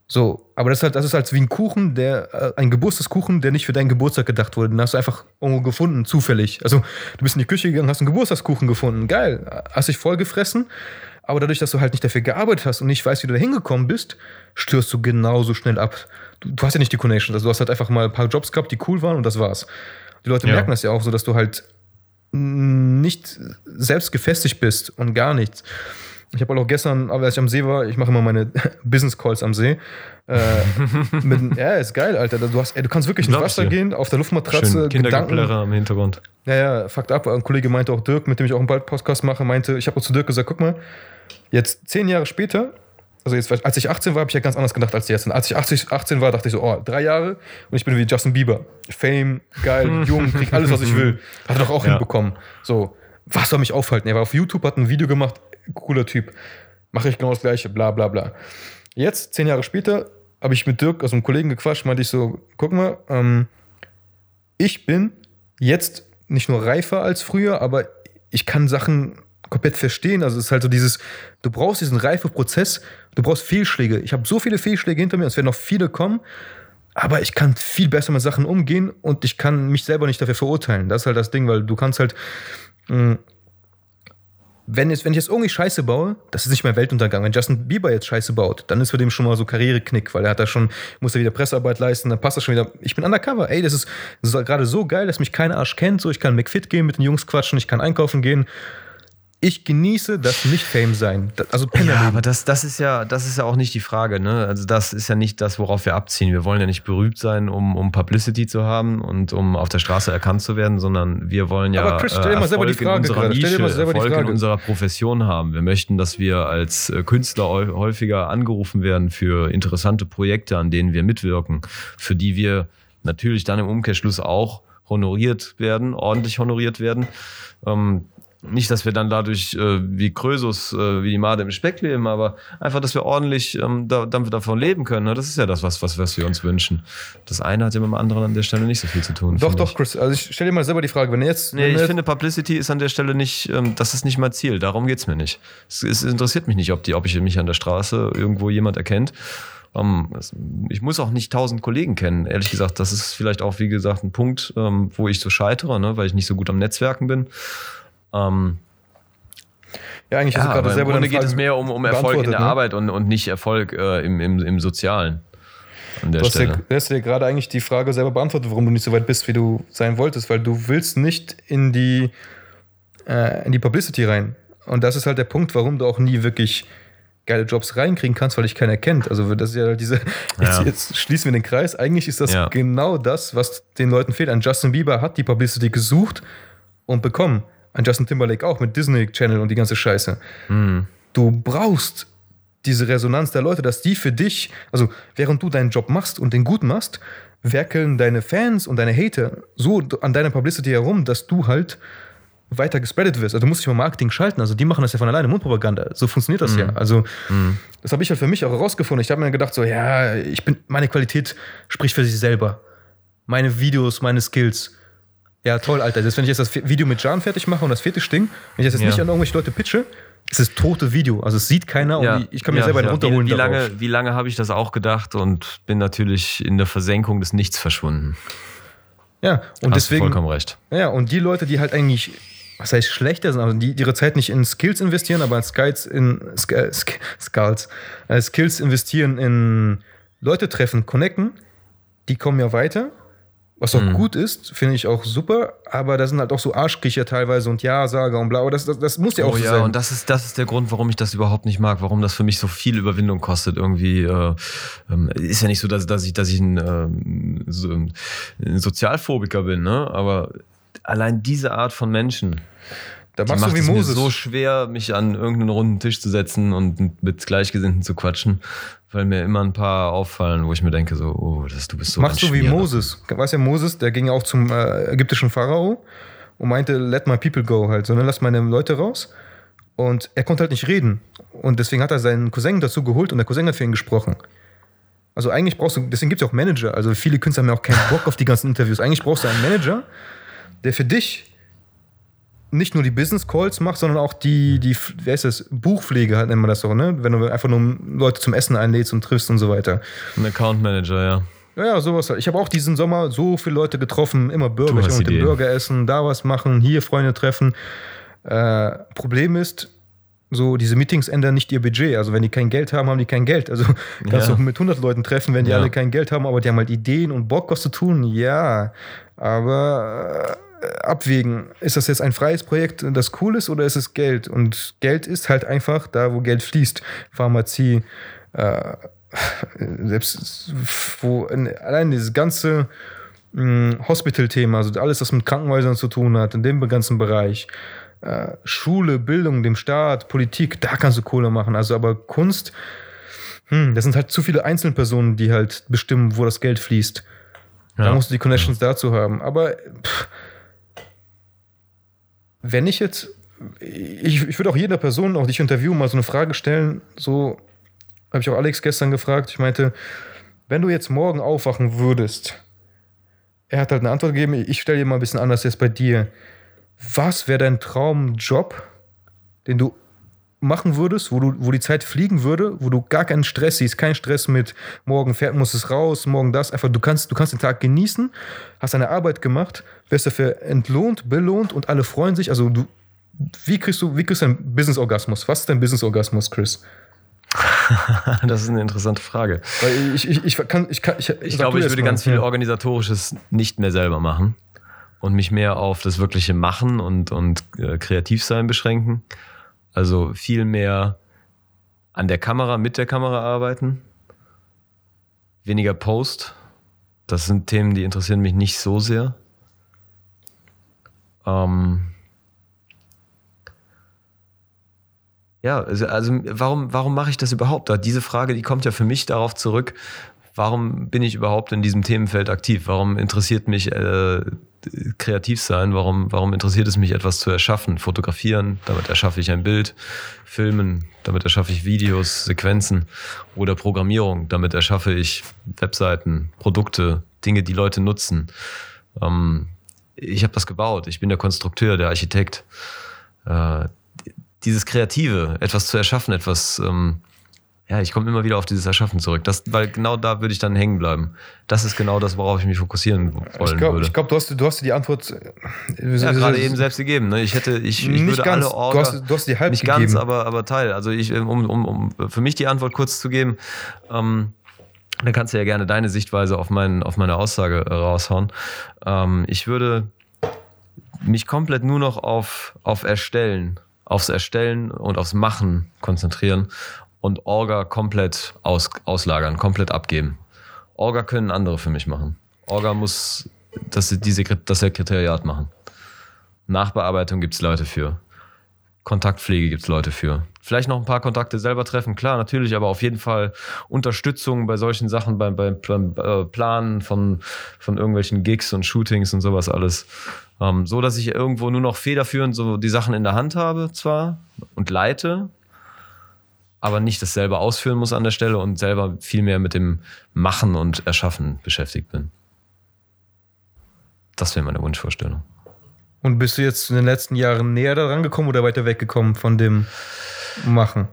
So, aber das ist halt, das ist halt wie ein Kuchen, der, äh, ein Geburtstagskuchen, der nicht für deinen Geburtstag gedacht wurde. Den hast du einfach irgendwo gefunden, zufällig. Also, du bist in die Küche gegangen, hast einen Geburtstagskuchen gefunden. Geil. Hast dich voll gefressen. Aber dadurch, dass du halt nicht dafür gearbeitet hast und nicht weißt, wie du da hingekommen bist, stürzt du genauso schnell ab. Du, du hast ja nicht die Connection. Also, du hast halt einfach mal ein paar Jobs gehabt, die cool waren und das war's. Die Leute Ja. merken das ja auch so, dass du halt nicht selbst gefestigt bist und gar nichts. Ich habe auch gestern, als ich am See war, ich mache immer meine Business Calls am See. Äh, mit, ja, ist geil, Alter. Du, hast, ey, du kannst wirklich ins Wasser gehen, auf der Luftmatratze, Schön Gedanken. Kindergeplärre im Hintergrund. Ja, ja, fucked up. Ein Kollege meinte auch Dirk, mit dem ich auch einen bald Podcast mache, meinte, ich habe auch zu Dirk gesagt, guck mal, jetzt zehn Jahre später, also jetzt, als ich 18 war, habe ich ja ganz anders gedacht als jetzt. Und als ich 80, 18 war, dachte ich so, oh, drei Jahre und ich bin wie Justin Bieber. Fame, geil, jung, krieg alles, was ich will. Hat er doch auch Ja. hinbekommen. So, was soll mich aufhalten? Er war auf YouTube, hat ein Video gemacht, cooler Typ. Mache ich genau das gleiche, bla bla bla. Jetzt, zehn Jahre später, habe ich mit Dirk, also einem Kollegen gequatscht, meinte ich so, guck mal, ähm, ich bin jetzt nicht nur reifer als früher, aber ich kann Sachen komplett verstehen. Also es ist halt so dieses, du brauchst diesen Reifeprozess, du brauchst Fehlschläge. Ich habe so viele Fehlschläge hinter mir, es werden noch viele kommen, aber ich kann viel besser mit Sachen umgehen und ich kann mich selber nicht dafür verurteilen. Das ist halt das Ding, weil du kannst halt mh, wenn, jetzt, wenn ich jetzt irgendwie Scheiße baue, das ist nicht mehr Weltuntergang. Wenn Justin Bieber jetzt Scheiße baut, dann ist für den schon mal so Karriereknick, weil er hat da schon, muss er wieder Pressearbeit leisten, dann passt das schon wieder. Ich bin undercover, ey, das ist, ist gerade so geil, dass mich kein Arsch kennt, so ich kann McFit gehen, mit den Jungs quatschen, ich kann einkaufen gehen. Ich genieße das nicht Fame sein. Das- Also Ja, Pennerleben. aber das, das, ist ja, das ist ja auch nicht die Frage. Ne? Also das ist ja nicht das, worauf wir abziehen. Wir wollen ja nicht berühmt sein, um, um Publicity zu haben und um auf der Straße erkannt zu werden, sondern wir wollen ja Aber Chris, stell selber die Erfolg Frage in unserer Nische, Erfolg in unserer Profession haben. Wir möchten, dass wir als äh, Künstler häu- häufiger angerufen werden für interessante Projekte, an denen wir mitwirken, für die wir natürlich dann im Umkehrschluss auch honoriert werden, ordentlich honoriert werden. Ähm, nicht, dass wir dann dadurch äh, wie Krösus, äh, wie die Made im Speck leben, aber einfach, dass wir ordentlich ähm, da, damit davon leben können. Ne? Das ist ja das, was, was, was wir uns wünschen. Das eine hat ja mit dem anderen an der Stelle nicht so viel zu tun. Doch, doch, ich. Chris. Also ich stell dir mal selber die Frage, wenn jetzt. Nee, wenn ich jetzt- finde, Publicity ist an der Stelle nicht, ähm, das ist nicht mein Ziel. Darum geht's mir nicht. Es, es interessiert mich nicht, ob, die, ob ich mich an der Straße irgendwo jemand erkennt. Ähm, es- ich muss auch nicht tausend Kollegen kennen. Ehrlich gesagt, das ist vielleicht auch, wie gesagt, ein Punkt, ähm, wo ich so scheitere, ne? weil ich nicht so gut am Netzwerken bin. Ähm, ja, eigentlich ja, hast du gerade im selber Grunde deine geht es mehr um, um Erfolg in der ne? Arbeit und, und nicht Erfolg äh, im, im, im Sozialen. An der Du hast, Stelle. du hast ja gerade eigentlich die Frage selber beantwortet, warum du nicht so weit bist, wie du sein wolltest, weil du willst nicht in die, äh, in die Publicity rein. Und das ist halt der Punkt, warum du auch nie wirklich geile Jobs reinkriegen kannst, weil dich keiner kennt. Also das ist ja diese, jetzt, Ja. jetzt schließen wir den Kreis. Eigentlich ist das Ja. genau das, was den Leuten fehlt. Ein Justin Bieber hat die Publicity gesucht und bekommen. Ein Justin Timberlake auch mit Disney Channel und die ganze Scheiße. Du brauchst diese Resonanz der Leute, dass die für dich, also während du deinen Job machst und den gut machst, werkeln deine Fans und deine Hater so an deiner Publicity herum, dass du halt weiter gespreadet wirst. Also du musst dich mal Marketing schalten. Also die machen das ja von alleine, Mundpropaganda. So funktioniert das ja. Also das habe ich halt für mich auch herausgefunden. Ich habe mir gedacht so, ja, ich bin, meine Qualität spricht für sich selber. Meine Videos, meine Skills. Ja, toll, Alter. Jetzt, wenn ich jetzt das Video mit Jan fertig mache und das fertig Ding, wenn ich das jetzt Ja. nicht an irgendwelche Leute pitche, ist es tote Video. Also es sieht keiner und ich- kann mir selber einen runterholen. Wie, wie lange, wie lange habe ich das auch gedacht und bin natürlich in der Versenkung des Nichts verschwunden. Ja, und Hast deswegen. vollkommen recht. Ja, und die Leute, die halt eigentlich, was heißt schlechter sind, also die die ihre Zeit nicht in Skills investieren, aber in Skills, in Sk äh, Sk Skills, äh, Skills investieren in Leute treffen, connecten, die kommen ja weiter. Was Mhm. auch gut ist, finde ich auch super, aber da sind halt auch so Arschkriecher teilweise und Ja-Sager und bla, aber das, das, das muss ja auch Oh so ja, sein. und das ist, das ist der Grund, warum ich das überhaupt nicht mag, warum das für mich so viel Überwindung kostet. Irgendwie äh, ähm, ist ja nicht so, dass, dass ich, dass ich ein, ähm, so, ein Sozialphobiker bin, ne? Aber allein diese Art von Menschen, da machst macht du wie es mir Moses. so schwer, mich an irgendeinen runden Tisch zu setzen und mit Gleichgesinnten zu quatschen, weil mir immer ein paar auffallen, wo ich mir denke, so, oh, das, du bist so Machst du wie. Moses. Weißt ja, Moses, der ging auch zum äh, ägyptischen Pharao und meinte, let my people go halt, sondern lass meine Leute raus. Und er konnte halt nicht reden. Und deswegen hat er seinen Cousin dazu geholt und der Cousin hat für ihn gesprochen. Also eigentlich brauchst du, deswegen gibt es ja auch Manager. Also viele Künstler haben ja auch keinen Bock auf die ganzen Interviews. Eigentlich brauchst du einen Manager, der für dich nicht nur die Business Calls macht, sondern auch die, die wer ist das, Buchpflege halt nennt man das so, ne? Wenn du einfach nur Leute zum Essen einlädst und triffst und so weiter. Ein Account Manager, ja. Ja, ja, sowas. halt. Ich habe auch diesen Sommer so viele Leute getroffen, immer Burger, Du ich mit dem. Burger essen, da was machen, hier Freunde treffen. Äh, Problem ist, so diese Meetings ändern nicht ihr Budget. Also wenn die kein Geld haben, haben die kein Geld. Also kannst Ja. du mit 100 Leuten treffen, wenn die Ja. alle kein Geld haben, aber die haben halt Ideen und Bock, was zu tun. Ja, aber äh, abwägen. Ist das jetzt ein freies Projekt, das cool ist oder ist es Geld? Und Geld ist halt einfach da, wo Geld fließt. Pharmazie, äh, selbst wo allein dieses ganze mh, Hospital-Thema, also alles, was mit Krankenhäusern zu tun hat, in dem ganzen Bereich, äh, Schule, Bildung, dem Staat, Politik, da kannst du Kohle machen. Also aber Kunst, hm, das sind halt zu viele Einzelpersonen, die halt bestimmen, wo das Geld fließt. Da Ja. musst du die Connections dazu haben. Aber pff, wenn ich jetzt, ich, ich würde auch jeder Person, auch die ich interviewe, mal so eine Frage stellen, so habe ich auch Alex gestern gefragt. Ich meinte, wenn du jetzt morgen aufwachen würdest, er hat halt eine Antwort gegeben, ich stelle dir mal ein bisschen anders jetzt bei dir. Was wäre dein Traumjob, den du machen würdest, wo, du, wo die Zeit fliegen würde, wo du gar keinen Stress siehst, kein Stress mit morgen fährt, muss es raus, morgen das, einfach du kannst, du kannst den Tag genießen, hast deine Arbeit gemacht, wirst dafür entlohnt, belohnt und alle freuen sich, also du, wie kriegst du, wie kriegst du einen Business-Orgasmus? Was ist dein Business-Orgasmus, Chris? Das ist eine interessante Frage. Weil ich, ich, ich kann, ich kann, ich, Ich glaube, ich würde mal. ganz viel. Organisatorisches nicht mehr selber machen und mich mehr auf das wirkliche Machen und, und äh, Kreativsein beschränken. Also viel mehr an der Kamera, mit der Kamera arbeiten. Weniger Post. Das sind Themen, die interessieren mich nicht so sehr. Ähm ja, also, also warum, warum mache ich das überhaupt? Diese Frage, die kommt ja für mich darauf zurück, warum bin ich überhaupt in diesem Themenfeld aktiv? Warum interessiert mich äh, kreativ sein? Warum, warum interessiert es mich, etwas zu erschaffen? Fotografieren, damit erschaffe ich ein Bild. Filmen, damit erschaffe ich Videos, Sequenzen. Oder Programmierung, damit erschaffe ich Webseiten, Produkte, Dinge, die Leute nutzen. Ähm, ich habe das gebaut. Ich bin der Konstrukteur, der Architekt. Äh, dieses Kreative, etwas zu erschaffen, etwas, ähm, ja, ich komme immer wieder auf dieses Erschaffen zurück. Das, weil genau da würde ich dann hängen bleiben. Das ist genau das, worauf ich mich fokussieren wollen Ich glaube, würde. glaub, du, hast, du hast dir die Antwort äh, ja, gerade eben selbst gegeben. Ne? Ich hätte, ich, ich Nicht würde ganz. alle Du Orga, hast- du hast die halb nicht ganz, gegeben. aber, aber Teil. Also ich, um, um, um für mich die Antwort kurz zu geben, ähm, dann kannst du ja gerne deine Sichtweise auf, mein, auf meine Aussage äh, raushauen. Ähm, ich würde mich komplett nur noch auf, auf Erstellen, aufs Erstellen und aufs Machen konzentrieren und Orga komplett aus, auslagern, komplett abgeben. Orga können andere für mich machen. Orga muss das, die Sekret das Sekretariat machen. Nachbearbeitung gibt es Leute für. Kontaktpflege gibt es Leute für. Vielleicht noch ein paar Kontakte selber treffen, klar, natürlich, aber auf jeden Fall Unterstützung bei solchen Sachen, beim, beim, beim äh, Planen von, von irgendwelchen Gigs und Shootings und sowas alles. Ähm, so, dass ich irgendwo nur noch federführend so die Sachen in der Hand habe, zwar, und leite, aber nicht das selber ausführen muss an der Stelle und selber viel mehr mit dem Machen und Erschaffen beschäftigt bin. Das wäre meine Wunschvorstellung. Und bist du jetzt in den letzten Jahren näher daran gekommen oder weiter weggekommen von dem Machen?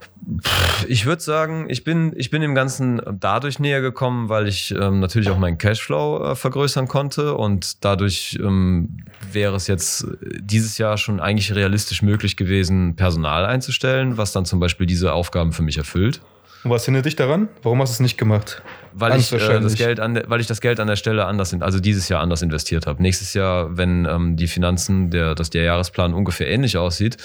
Ich würde sagen, ich bin, ich bin dem Ganzen dadurch näher gekommen, weil ich ähm, natürlich auch meinen Cashflow äh, vergrößern konnte und dadurch ähm, wäre es jetzt dieses Jahr schon eigentlich realistisch möglich gewesen, Personal einzustellen, was dann zum Beispiel diese Aufgaben für mich erfüllt. Und was hindert dich daran? Warum hast du es nicht gemacht? Weil ich, äh, das. Geld an, der- weil ich das Geld an der Stelle anders, also dieses Jahr anders investiert habe. Nächstes Jahr, wenn ähm, die Finanzen, der, dass der Jahresplan ungefähr ähnlich aussieht,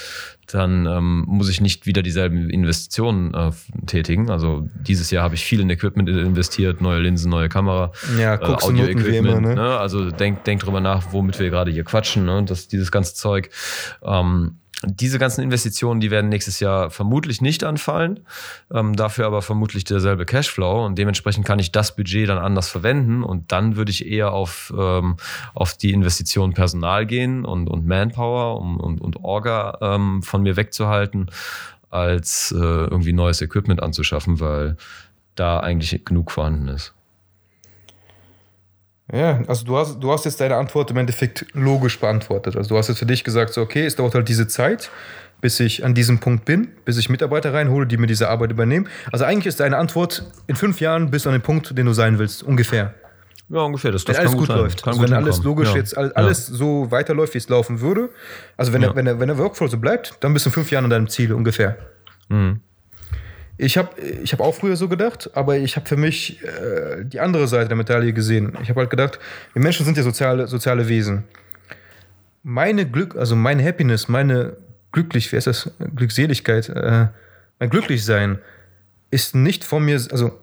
dann ähm, muss ich nicht wieder dieselben Investitionen äh, tätigen. Also dieses Jahr habe ich viel in Equipment investiert, neue Linsen, neue Kamera, Ja, Noten wie immer, ne? Also denk, denk drüber nach, womit wir gerade hier quatschen, ne? das, dieses ganze Zeug. Ähm, diese ganzen Investitionen, die werden nächstes Jahr vermutlich nicht anfallen, ähm, dafür aber vermutlich derselbe Cashflow und dementsprechend kann ich das Budget dann anders verwenden und dann würde ich eher auf, ähm, auf die Investition Personal gehen und, und Manpower um, und, und Orga ähm, von mir wegzuhalten, als äh, irgendwie neues Equipment anzuschaffen, weil da eigentlich genug vorhanden ist. Ja, also du hast, du hast jetzt deine Antwort im Endeffekt logisch beantwortet. Also du hast jetzt für dich gesagt, so, okay, es dauert halt diese Zeit, bis ich an diesem Punkt bin, bis ich Mitarbeiter reinhole, die mir diese Arbeit übernehmen. Also eigentlich ist deine Antwort, in fünf Jahren bist du an dem Punkt, den du sein willst, ungefähr. Ja, ungefähr. Das, Wenn das alles kann gut, sein. läuft. Kann Also gut wenn alles hinkommen. logisch Ja. jetzt, all- Ja. alles so weiterläuft, wie es laufen würde. Also wenn, Ja. der, wenn, der, wenn der Workflow so bleibt, dann bist du in fünf Jahren an deinem Ziel ungefähr. Mhm. Ich habe ich hab auch früher so gedacht, aber ich habe für mich äh, die andere Seite der Medaille gesehen. Ich habe halt gedacht, wir Menschen sind ja soziale, soziale Wesen. Meine Glück, also meine Happiness, meine glücklich, wie heißt das? Glückseligkeit, äh, mein Glücklichsein ist nicht von mir, also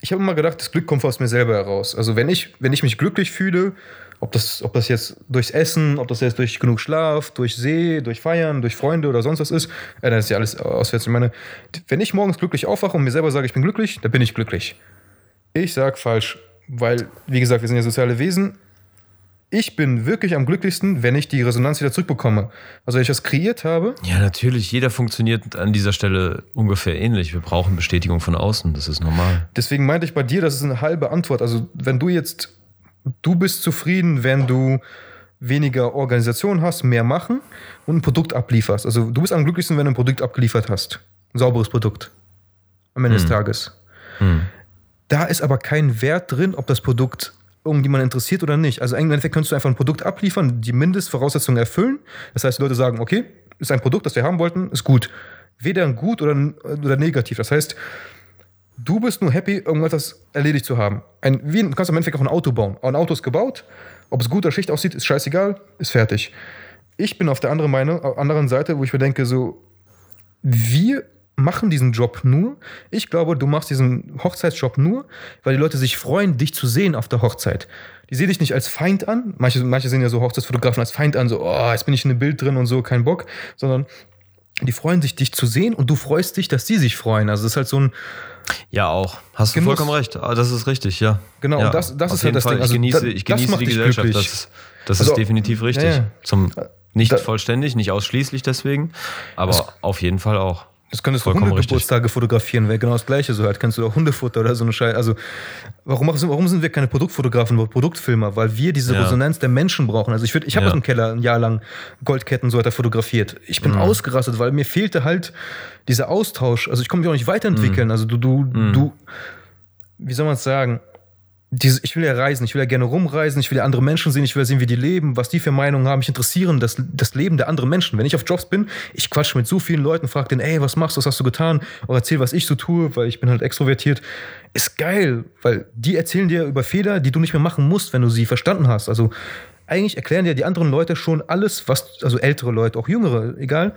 ich habe immer gedacht, das Glück kommt aus mir selber heraus. Also wenn ich, wenn ich mich glücklich fühle, ob das, ob das jetzt durchs Essen, ob das jetzt durch genug Schlaf, durch See, durch Feiern, durch Freunde oder sonst was ist, äh, dann ist ja alles auswärts. Ich meine, wenn ich morgens glücklich aufwache und mir selber sage, ich bin glücklich, dann bin ich glücklich. Ich sag falsch, weil, wie gesagt, wir sind ja soziale Wesen. Ich bin wirklich am glücklichsten, wenn ich die Resonanz wieder zurückbekomme. Also wenn ich das kreiert habe, Ja, natürlich. Jeder funktioniert an dieser Stelle ungefähr ähnlich. Wir brauchen Bestätigung von außen. Das ist normal. Deswegen meinte ich bei dir, das ist eine halbe Antwort. Also, wenn du jetzt, du bist zufrieden, wenn du weniger Organisation hast, mehr machen und ein Produkt ablieferst. Also, du bist am glücklichsten, wenn du ein Produkt abgeliefert hast. Ein sauberes Produkt. Am Ende des Tages. Hm. Da ist aber kein Wert drin, ob das Produkt irgendjemand interessiert oder nicht. Also im Endeffekt könntest du einfach ein Produkt abliefern, die Mindestvoraussetzungen erfüllen. Das heißt, die Leute sagen, okay, ist ein Produkt, das wir haben wollten, ist gut. Weder gut oder, oder negativ. Das heißt, du bist nur happy, irgendwas erledigt zu haben. Ein, wie, du kannst im Endeffekt auch ein Auto bauen. Ein Auto ist gebaut, ob es gut oder schlecht aussieht, ist scheißegal, ist fertig. Ich bin auf der anderen, Meinung, anderen Seite, wo ich mir denke, so, wir machen diesen Job nur. Ich glaube, du machst diesen Hochzeitsjob nur, weil die Leute sich freuen, dich zu sehen auf der Hochzeit. Die sehen dich nicht als Feind an. Manche, manche sehen ja so Hochzeitsfotografen als Feind an, so, oh, jetzt bin ich in einem Bild drin und so, kein Bock. Sondern die freuen sich, dich zu sehen und du freust dich, dass die sich freuen. Also es ist halt so ein. Ja, auch. Hast du Genuss. vollkommen recht. Ah, Das ist richtig, ja. Genau, ja, und das- das ist halt das Fall. Ding. Also ich genieße, ich das genieße macht die Gesellschaft. Das, ist- das Also- ist definitiv richtig. Ja, ja. Zum, nicht Da- vollständig, nicht ausschließlich deswegen, aber auf jeden Fall auch. Das könntest du Hundegeburtstage fotografieren, wäre genau das gleiche. So halt kannst du auch Hundefutter oder so eine Scheiße. Also, warum, machen- warum sind wir keine Produktfotografen oder Produktfilmer? Weil wir diese Ja. Resonanz der Menschen brauchen. Also, ich, würd- ich habe Ja. aus dem Keller ein Jahr lang Goldketten so weiter fotografiert. Ich Mhm. bin ausgerastet, weil mir fehlte halt dieser Austausch. Also, ich konnte mich auch nicht Mhm. weiterentwickeln. Also, du, du, du, wie soll man es sagen? Diese, ich will ja reisen, ich will ja gerne rumreisen, ich will ja andere Menschen sehen, ich will ja sehen, wie die leben, was die für Meinungen haben. Mich interessieren das, das Leben der anderen Menschen. Wenn ich auf Jobs bin, ich quatsche mit so vielen Leuten, frage den, ey, was machst du, was hast du getan? Oder erzähl, was ich so tue, weil ich bin halt extrovertiert. Ist geil, weil die erzählen dir über Fehler, die du nicht mehr machen musst, wenn du sie verstanden hast. Also eigentlich erklären dir die anderen Leute schon alles, was, also ältere Leute, auch jüngere, egal,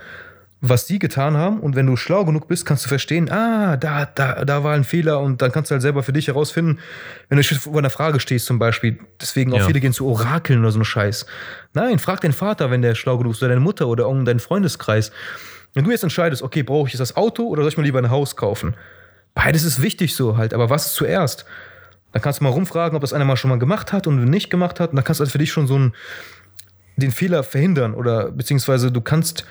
was sie getan haben. Und wenn du schlau genug bist, kannst du verstehen, ah, da, da, da war ein Fehler und dann kannst du halt selber für dich herausfinden, wenn du vor einer Frage stehst zum Beispiel. Deswegen auch Ja. viele gehen zu Orakeln oder so einen Scheiß. Nein, frag deinen Vater, wenn der schlau genug ist, oder deine Mutter oder irgendeinen Freundeskreis. Wenn du jetzt entscheidest, okay, brauche ich jetzt das Auto oder soll ich mir lieber ein Haus kaufen? Beides ist wichtig so halt, aber was zuerst? Dann kannst du mal rumfragen, ob das einer mal schon mal gemacht hat und nicht gemacht hat. Und dann kannst du halt für dich schon so einen, den Fehler verhindern oder beziehungsweise du kannst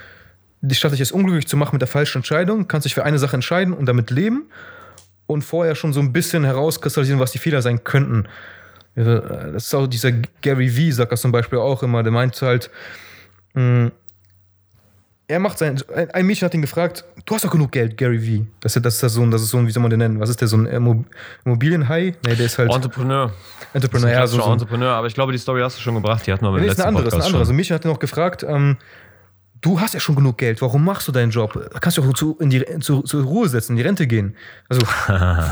dich statt dich jetzt unglücklich zu machen mit der falschen Entscheidung, kannst dich für eine Sache entscheiden und damit leben und vorher schon so ein bisschen herauskristallisieren, was die Fehler sein könnten. Ja, Das ist auch dieser Gary Vee, sagt das zum Beispiel auch immer, der meint halt, mh, er macht sein, ein, Mädchen hat ihn gefragt, du hast doch genug Geld, Gary Vee. Das ist, das ist so ein, das ist so ein, wie soll man den nennen? Was ist der, so ein Immo- Immobilienhai? Nee, der ist halt Entrepreneur. Entrepreneur, ja, so, so Entrepreneur, aber ich glaube, die Story hast du schon gebracht. Die hatten wir Nee, beim ist letzten eine andere, ist eine andere. Also. Micha hat ihn noch gefragt, ähm, du hast ja schon genug Geld, warum machst du deinen Job? Kannst du auch zu, in die, zu, zur Ruhe setzen, in die Rente gehen. Also,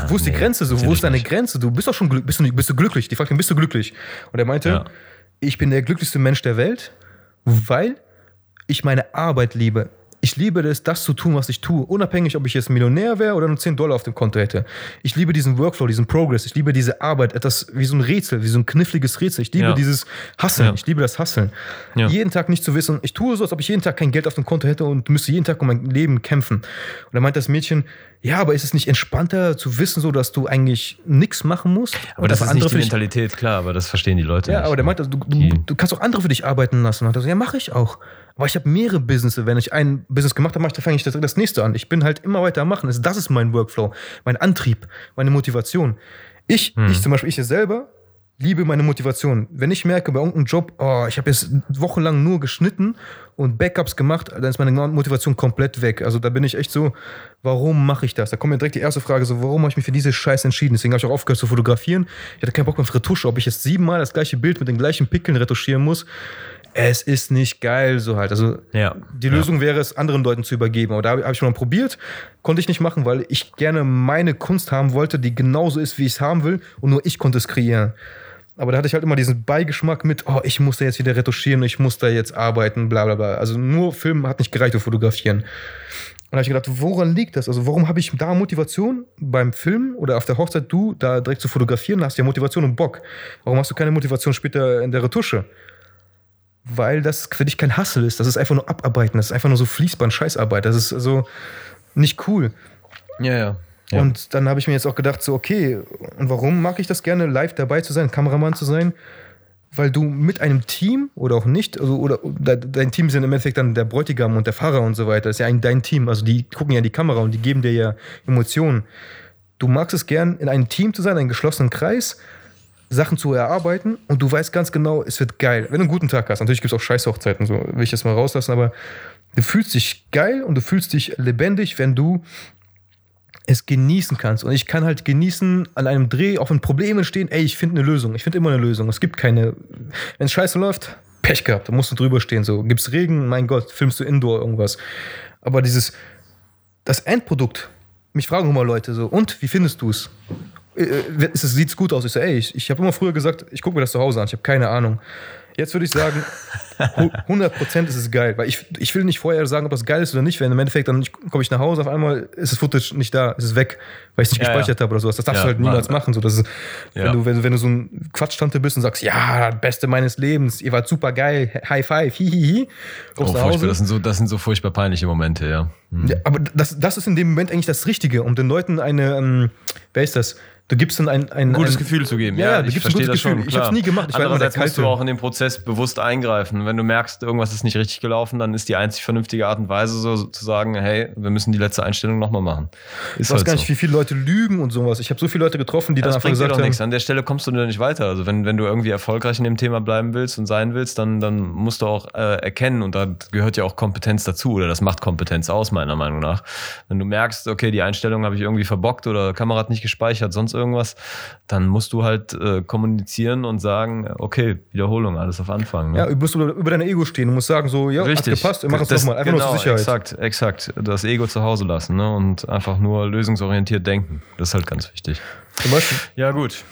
wo ist die Nee, Grenze? So, wo ist deine nicht. Grenze? Du bist doch schon bist du, bist du glücklich? Die fragt ihn, bist du glücklich? Und er meinte, Ja. ich bin der glücklichste Mensch der Welt, weil ich meine Arbeit liebe. Ich liebe es, das zu tun, was ich tue, unabhängig, ob ich jetzt Millionär wäre oder nur 10 Dollar auf dem Konto hätte. Ich liebe diesen Workflow, diesen Progress. Ich liebe diese Arbeit, etwas wie so ein Rätsel, wie so ein kniffliges Rätsel. Ich liebe Ja. dieses Hasseln. Ja. Ich liebe das Hasseln. Ja. Jeden Tag nicht zu wissen, ich tue so, als ob ich jeden Tag kein Geld auf dem Konto hätte und müsste jeden Tag um mein Leben kämpfen. Und dann meint das Mädchen, ja, aber ist es nicht entspannter zu wissen, so, dass du eigentlich nichts machen musst? Aber das ist nicht die Mentalität, klar, aber das verstehen die Leute ja, nicht. aber der meint, also, du, du, du kannst auch andere für dich arbeiten lassen. Und hat er so, ja, mache ich auch. Aber ich habe mehrere Businesses. Wenn ich ein Business gemacht habe, mache ich, dann fange ich das, das nächste an. Ich bin halt immer weiter am Machen. Das, ist mein Workflow, mein Antrieb, meine Motivation. Ich, Hm. ich zum Beispiel, ich selber liebe meine Motivation. Wenn ich merke bei irgendeinem Job, oh, ich habe jetzt wochenlang nur geschnitten und Backups gemacht, dann ist meine Motivation komplett weg. Also da bin ich echt so, warum mache ich das? Da kommt mir direkt die erste Frage, so, warum habe ich mich für diese Scheiße entschieden? Deswegen habe ich auch aufgehört zu fotografieren. Ich hatte keinen Bock mehr auf Retusche, ob ich jetzt siebenmal das gleiche Bild mit den gleichen Pickeln retuschieren muss. Es ist nicht geil, so halt. Also Ja. die Lösung wäre es, anderen Leuten zu übergeben. Aber da habe ich schon mal probiert, konnte ich nicht machen, weil ich gerne meine Kunst haben wollte, die genauso ist, wie ich es haben will, und nur ich konnte es kreieren. Aber da hatte ich halt immer diesen Beigeschmack mit, oh, ich muss da jetzt wieder retuschieren, ich muss da jetzt arbeiten, bla bla bla. Also nur Filmen hat nicht gereicht, um fotografieren. Und da habe ich gedacht, woran liegt das? Also warum habe ich da Motivation beim Film oder auf der Hochzeit, du da direkt zu fotografieren, hast ja Motivation und Bock. Warum hast du keine Motivation später in der Retusche? Weil das für dich kein Hassel ist. Das ist einfach nur Abarbeiten. Das ist einfach nur so Fließband-Scheißarbeit. Das ist so nicht cool. Ja, ja. ja. Und dann habe ich mir jetzt auch gedacht, so, okay, und warum mag ich das gerne, live dabei zu sein, Kameramann zu sein? Weil du mit einem Team oder auch nicht, also, oder de- dein Team sind im Endeffekt dann der Bräutigam und der Fahrer und so weiter. Das ist ja eigentlich dein Team. Also die gucken ja in die Kamera und die geben dir ja Emotionen. Du magst es gern, in einem Team zu sein, in einem geschlossenen Kreis, Sachen zu erarbeiten und du weißt ganz genau, es wird geil. Wenn du einen guten Tag hast, natürlich gibt es auch Scheißhochzeiten, so will ich das mal rauslassen, aber du fühlst dich geil und du fühlst dich lebendig, wenn du es genießen kannst. Und ich kann halt genießen an einem Dreh, auch wenn Probleme entstehen, ey, ich finde eine Lösung. Ich finde immer eine Lösung. Es gibt keine, wenn es scheiße läuft, Pech gehabt, da musst du drüber stehen. So, gibt's Regen, mein Gott, filmst du Indoor irgendwas. Aber dieses, das Endprodukt, mich fragen immer Leute so, und wie findest du es? Es sieht gut aus. Ich so, ey, ich, ich habe immer früher gesagt, ich gucke mir das zu Hause an, ich habe keine Ahnung. Jetzt würde ich sagen, hu- 100% ist es geil. Weil ich, ich will nicht vorher sagen, ob das geil ist oder nicht, wenn im Endeffekt dann komme ich nach Hause, auf einmal ist das Footage nicht da, ist es weg, weil ich es nicht Ja, gespeichert ja. habe oder sowas. Das darfst Ja, du halt niemals Mann. machen. So, das ist, wenn, du, wenn, wenn du so ein Quatschtante bist und sagst, ja, das Beste meines Lebens, ihr wart super geil, High Five, hihihi. Oh, furchtbar. Das sind, so, das sind so furchtbar peinliche Momente, ja. Hm. Aber das, das ist in dem Moment eigentlich das Richtige, um den Leuten eine, ähm, wer ist das? Du gibst dann ein, ein Ein gutes ein, Gefühl zu geben. Ja, Ja, du ich gibst ein verstehe gutes das schon. Gefühl. Ich hab's nie gemacht, ich war Andererseits musst du auch in den Prozess bewusst eingreifen. Wenn du merkst, irgendwas ist nicht richtig gelaufen, dann ist die einzig vernünftige Art und Weise so zu sagen, hey, wir müssen die letzte Einstellung nochmal machen. Ist Ich weiß halt gar so. nicht, wie viele Leute lügen und sowas. Ich habe so viele Leute getroffen, die dann Das einfach gesagt haben, nichts. An der Stelle kommst du nur nicht weiter. Also wenn, wenn du irgendwie erfolgreich in dem Thema bleiben willst und sein willst, dann, dann musst du auch äh, erkennen, und da gehört ja auch Kompetenz dazu, oder das macht Kompetenz aus, meiner Meinung nach. Wenn du merkst, okay, die Einstellung habe ich irgendwie verbockt oder Kamera hat nicht gespeichert, sonst irgendwas, dann musst du halt äh, kommunizieren und sagen, okay, Wiederholung, alles auf Anfang. Ne? ja, du musst über, über dein Ego stehen. Du musst sagen, so, ja, Richtig. hat gepasst, wir machen es Das- nochmal. Einfach genau, nur zur Sicherheit. Exakt, exakt. Das Ego zu Hause lassen ne? und einfach nur lösungsorientiert denken. Das ist halt ganz wichtig. Zum Beispiel, Ja, gut.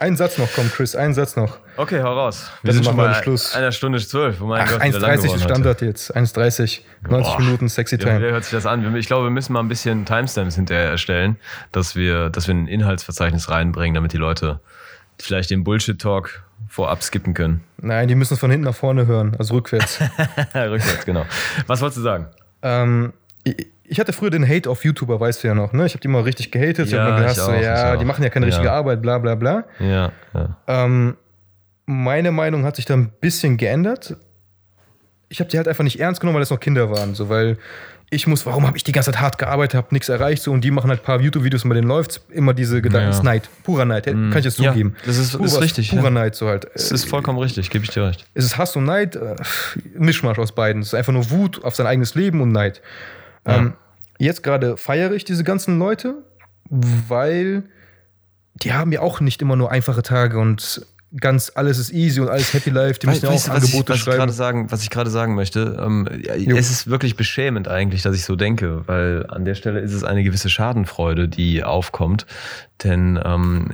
Ein Satz noch, komm, Chris, ein Satz noch. Okay, hau raus. Wir Dann sind schon den Schluss. einer Stunde zwölf. Oh mein Ach, Gott, wieder lang 1,30 geworden ist. Standard jetzt. 1,30. 90 Boah. Minuten Sexy Ja, wie Time. hört sich das an? Ich glaube, wir müssen mal ein bisschen Timestamps hinterher erstellen, dass wir, dass wir ein Inhaltsverzeichnis reinbringen, damit die Leute vielleicht den Bullshit-Talk vorab skippen können. Nein, die müssen es von hinten nach vorne hören, also rückwärts. Rückwärts, genau. Was wolltest du sagen? ähm, ich, ich hatte früher den Hate auf YouTuber, weißt du ja noch, ne? Ich habe die mal richtig gehatet. ich Ja, habe mir gedacht, ich so, ich ja, die machen ja keine richtige Ja. Arbeit, bla bla bla. Ja, ja. Ähm, meine Meinung hat sich da ein bisschen geändert. Ich habe die halt einfach nicht ernst genommen, weil das noch Kinder waren. So, weil ich muss, warum habe ich die ganze Zeit hart gearbeitet, habe nichts erreicht so und die machen halt ein paar YouTube-Videos und bei denen läuft immer diese Gedanken, Ja. Mhm. ist Neid, purer Neid, kann ich jetzt Ja, zugeben. das ist- ist Purer- richtig, Purer ja. Neid so halt. Das ist vollkommen richtig, gebe ich dir recht. Es ist Hass und Neid, äh, Mischmasch aus beiden. Es ist einfach nur Wut auf sein eigenes Leben und Neid. Ähm, jetzt gerade feiere ich diese ganzen Leute, weil die haben ja auch nicht immer nur einfache Tage und ganz alles ist easy und alles Happy Life. Die müssen ja Weißt auch du, was ich, Angebote was ich schreiben. gerade sagen, was ich gerade sagen möchte, ähm, ja, es ist wirklich beschämend eigentlich, dass ich so denke, weil an der Stelle ist es eine gewisse Schadenfreude, die aufkommt. Denn ähm,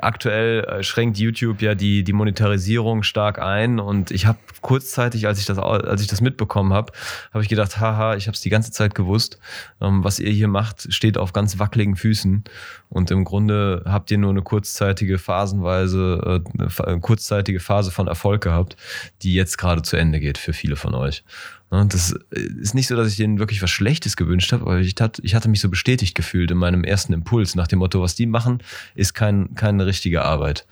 aktuell äh, schränkt YouTube ja die, die Monetarisierung stark ein und ich habe kurzzeitig, als ich das, als ich das mitbekommen habe, habe ich gedacht, haha, ich habe es die ganze Zeit gewusst. Ähm, was ihr hier macht, steht auf ganz wackeligen Füßen und im Grunde habt ihr nur eine kurzzeitige Phasenweise, äh, eine, eine kurzzeitige Phase von Erfolg gehabt, die jetzt gerade zu Ende geht für viele von euch. Ne, Das ist nicht so, dass ich denen wirklich was Schlechtes gewünscht habe, aber ich, tat, ich hatte mich so bestätigt gefühlt in meinem ersten Impuls nach dem Motto, was die machen, ist kein, keine richtige Arbeit.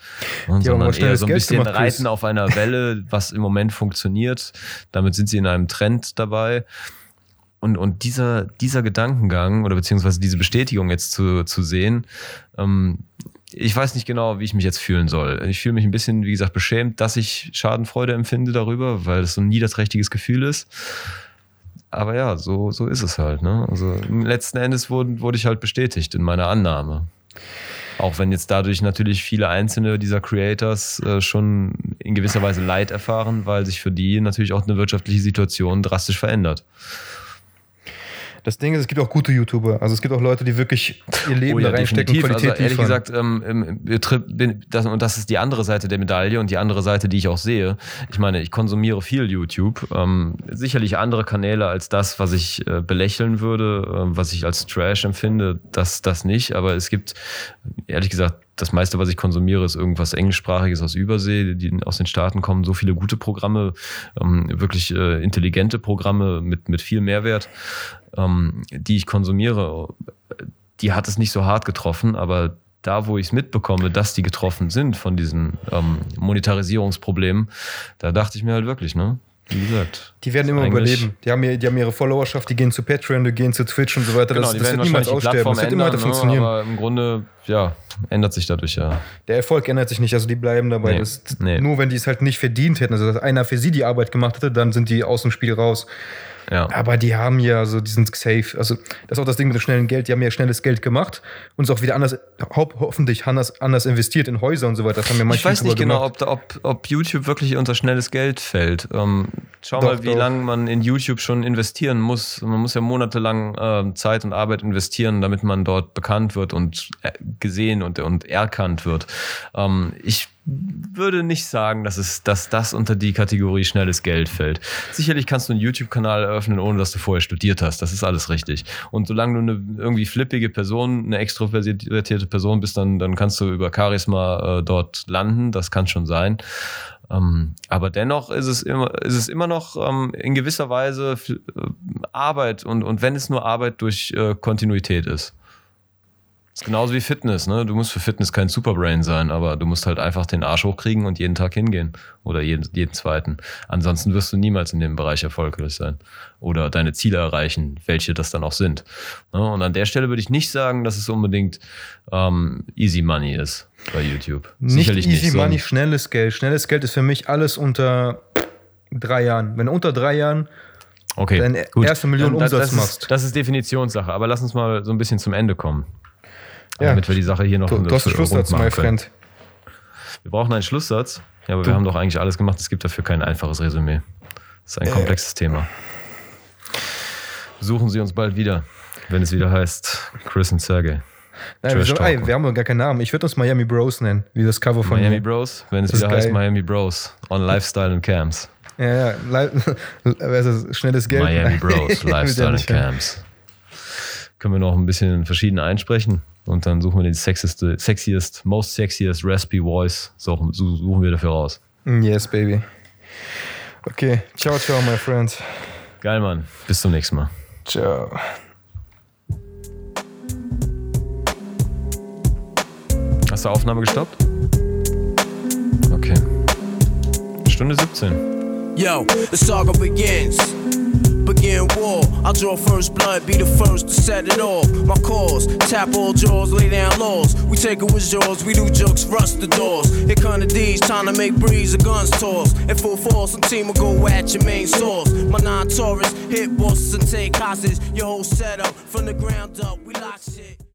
Ne, aber sondern eher so ein Geld bisschen gemacht, reiten auf einer Welle, was im Moment funktioniert. Damit sind sie in einem Trend dabei. Und, und dieser, dieser Gedankengang oder beziehungsweise diese Bestätigung jetzt zu, zu sehen, ähm, ich weiß nicht genau, wie ich mich jetzt fühlen soll. Ich fühle mich ein bisschen, wie gesagt, beschämt, dass ich Schadenfreude empfinde darüber, weil es so ein niederträchtiges Gefühl ist. Aber ja, so, so ist es halt. Ne? Also letzten Endes wurde, wurde ich halt bestätigt in meiner Annahme. Auch wenn jetzt dadurch natürlich viele einzelne dieser Creators äh, schon in gewisser Weise Leid erfahren, weil sich für die natürlich auch eine wirtschaftliche Situation drastisch verändert. Das Ding ist, es gibt auch gute YouTuber. Also es gibt auch Leute, die wirklich ihr Leben da reinstecken, Oh definitiv. Qualität also, ehrlich liefern. gesagt, ähm, ähm, das, und das ist die andere Seite der Medaille und die andere Seite, die ich auch sehe. Ich meine, ich konsumiere viel YouTube. Ähm, sicherlich andere Kanäle als das, was ich äh, belächeln würde, äh, was ich als Trash empfinde, das, das nicht. Aber es gibt, ehrlich gesagt, das meiste, was ich konsumiere, ist irgendwas Englischsprachiges aus Übersee, die aus den Staaten kommen. So viele gute Programme, ähm, wirklich äh, intelligente Programme mit, mit viel Mehrwert, ähm, die ich konsumiere. Die hat es nicht so hart getroffen, aber da, wo ich es mitbekomme, dass die getroffen sind von diesen ähm, Monetarisierungsproblemen, da dachte ich mir halt wirklich, ne? Wie gesagt. Die werden immer überleben. Die haben, ihr, die haben ihre Followerschaft, die gehen zu Patreon, die gehen zu Twitch und so weiter. Genau, das das wird niemals aussterben. Plattform Das wird immer weiter ne? funktionieren. aber im Grunde, ja, ändert sich dadurch ja. Der Erfolg ändert sich nicht, also die bleiben dabei. Nee, Das, nee. Nur wenn die es halt nicht verdient hätten, also dass einer für sie die Arbeit gemacht hätte, dann sind die aus dem Spiel raus. Ja. Aber die haben ja so diesen Safe, also das ist auch das Ding mit dem schnellen Geld, die haben ja schnelles Geld gemacht und es auch wieder anders, ho hoffentlich anders, anders investiert in Häuser und so weiter. Das haben ja manche Ich weiß nicht genau, ob, da- ob, ob YouTube wirklich unter schnelles Geld fällt. Ähm, schau Doch, mal, wie lange man in YouTube schon investieren muss. Man muss ja monatelang ähm, Zeit und Arbeit investieren, damit man dort bekannt wird und äh, gesehen und, und erkannt wird. Ähm, ich würde nicht sagen, dass, es, dass das unter die Kategorie schnelles Geld fällt. Sicherlich kannst du einen YouTube-Kanal eröffnen, ohne dass du vorher studiert hast. Das ist alles richtig. Und solange du eine irgendwie flippige Person, eine extrovertierte Person bist, dann, dann kannst du über Charisma äh, dort landen. Das kann schon sein. Ähm, aber dennoch ist es immer, ist es immer noch ähm, in gewisser Weise äh, Arbeit und, und wenn es nur Arbeit durch äh, Kontinuität ist. Ist genauso wie Fitness, ne? Du musst für Fitness kein Superbrain sein, aber du musst halt einfach den Arsch hochkriegen und jeden Tag hingehen. Oder jeden, jeden zweiten. Ansonsten wirst du niemals in dem Bereich erfolgreich sein. Oder deine Ziele erreichen, welche das dann auch sind. Ne? Und an der Stelle würde ich nicht sagen, dass es unbedingt ähm, easy money ist bei YouTube. Nicht easy So ein- money, schnelles Geld. Schnelles Geld ist für mich alles unter drei Jahren. Wenn du unter drei Jahren Okay, deine gut. erste Million Dann- das Umsatz ist, machst. Das ist Definitionssache. Aber lass uns mal so ein bisschen zum Ende kommen. Ja. Damit wir die Sache hier noch Du, du hast einen Schlusssatz, können. friend. Wir brauchen einen Schlusssatz. Ja, aber wir haben doch eigentlich alles gemacht. Es gibt dafür kein einfaches Resümee. Das ist ein komplexes Thema. Besuchen Sie uns bald wieder, wenn es wieder heißt Chris und Sergey. Nein, wir, sind, ey, wir haben gar keinen Namen. Ich würde uns Miami Bros nennen, wie das Cover von Miami mir. Bros, wenn es Das wieder heißt. Miami Bros on Lifestyle and Camps. Ja, ja. Das? Schnelles Geld. Miami. Bros, Lifestyle ja. Camps. Können wir noch ein bisschen verschieden einsprechen und dann suchen wir den sexiest, sexiest most sexiest raspy voice, suchen, suchen wir dafür raus. Yes, baby. Okay, ciao, ciao, my friends. Geil, Mann. Bis zum nächsten Mal. Ciao. Hast du Aufnahme gestoppt? Okay. Stunde 17. Yo, the saga begins. Begin war. I draw first blood, be the first to set it off. My cause, tap all jaws, lay down laws. We take it with jaws, we do jokes, rust the doors. Here come the D's, trying to make breeze, the guns toss. In full force, some team will go at your main source. My non Taurus hit bosses and take hostage. Your whole setup from the ground up, we lock shit.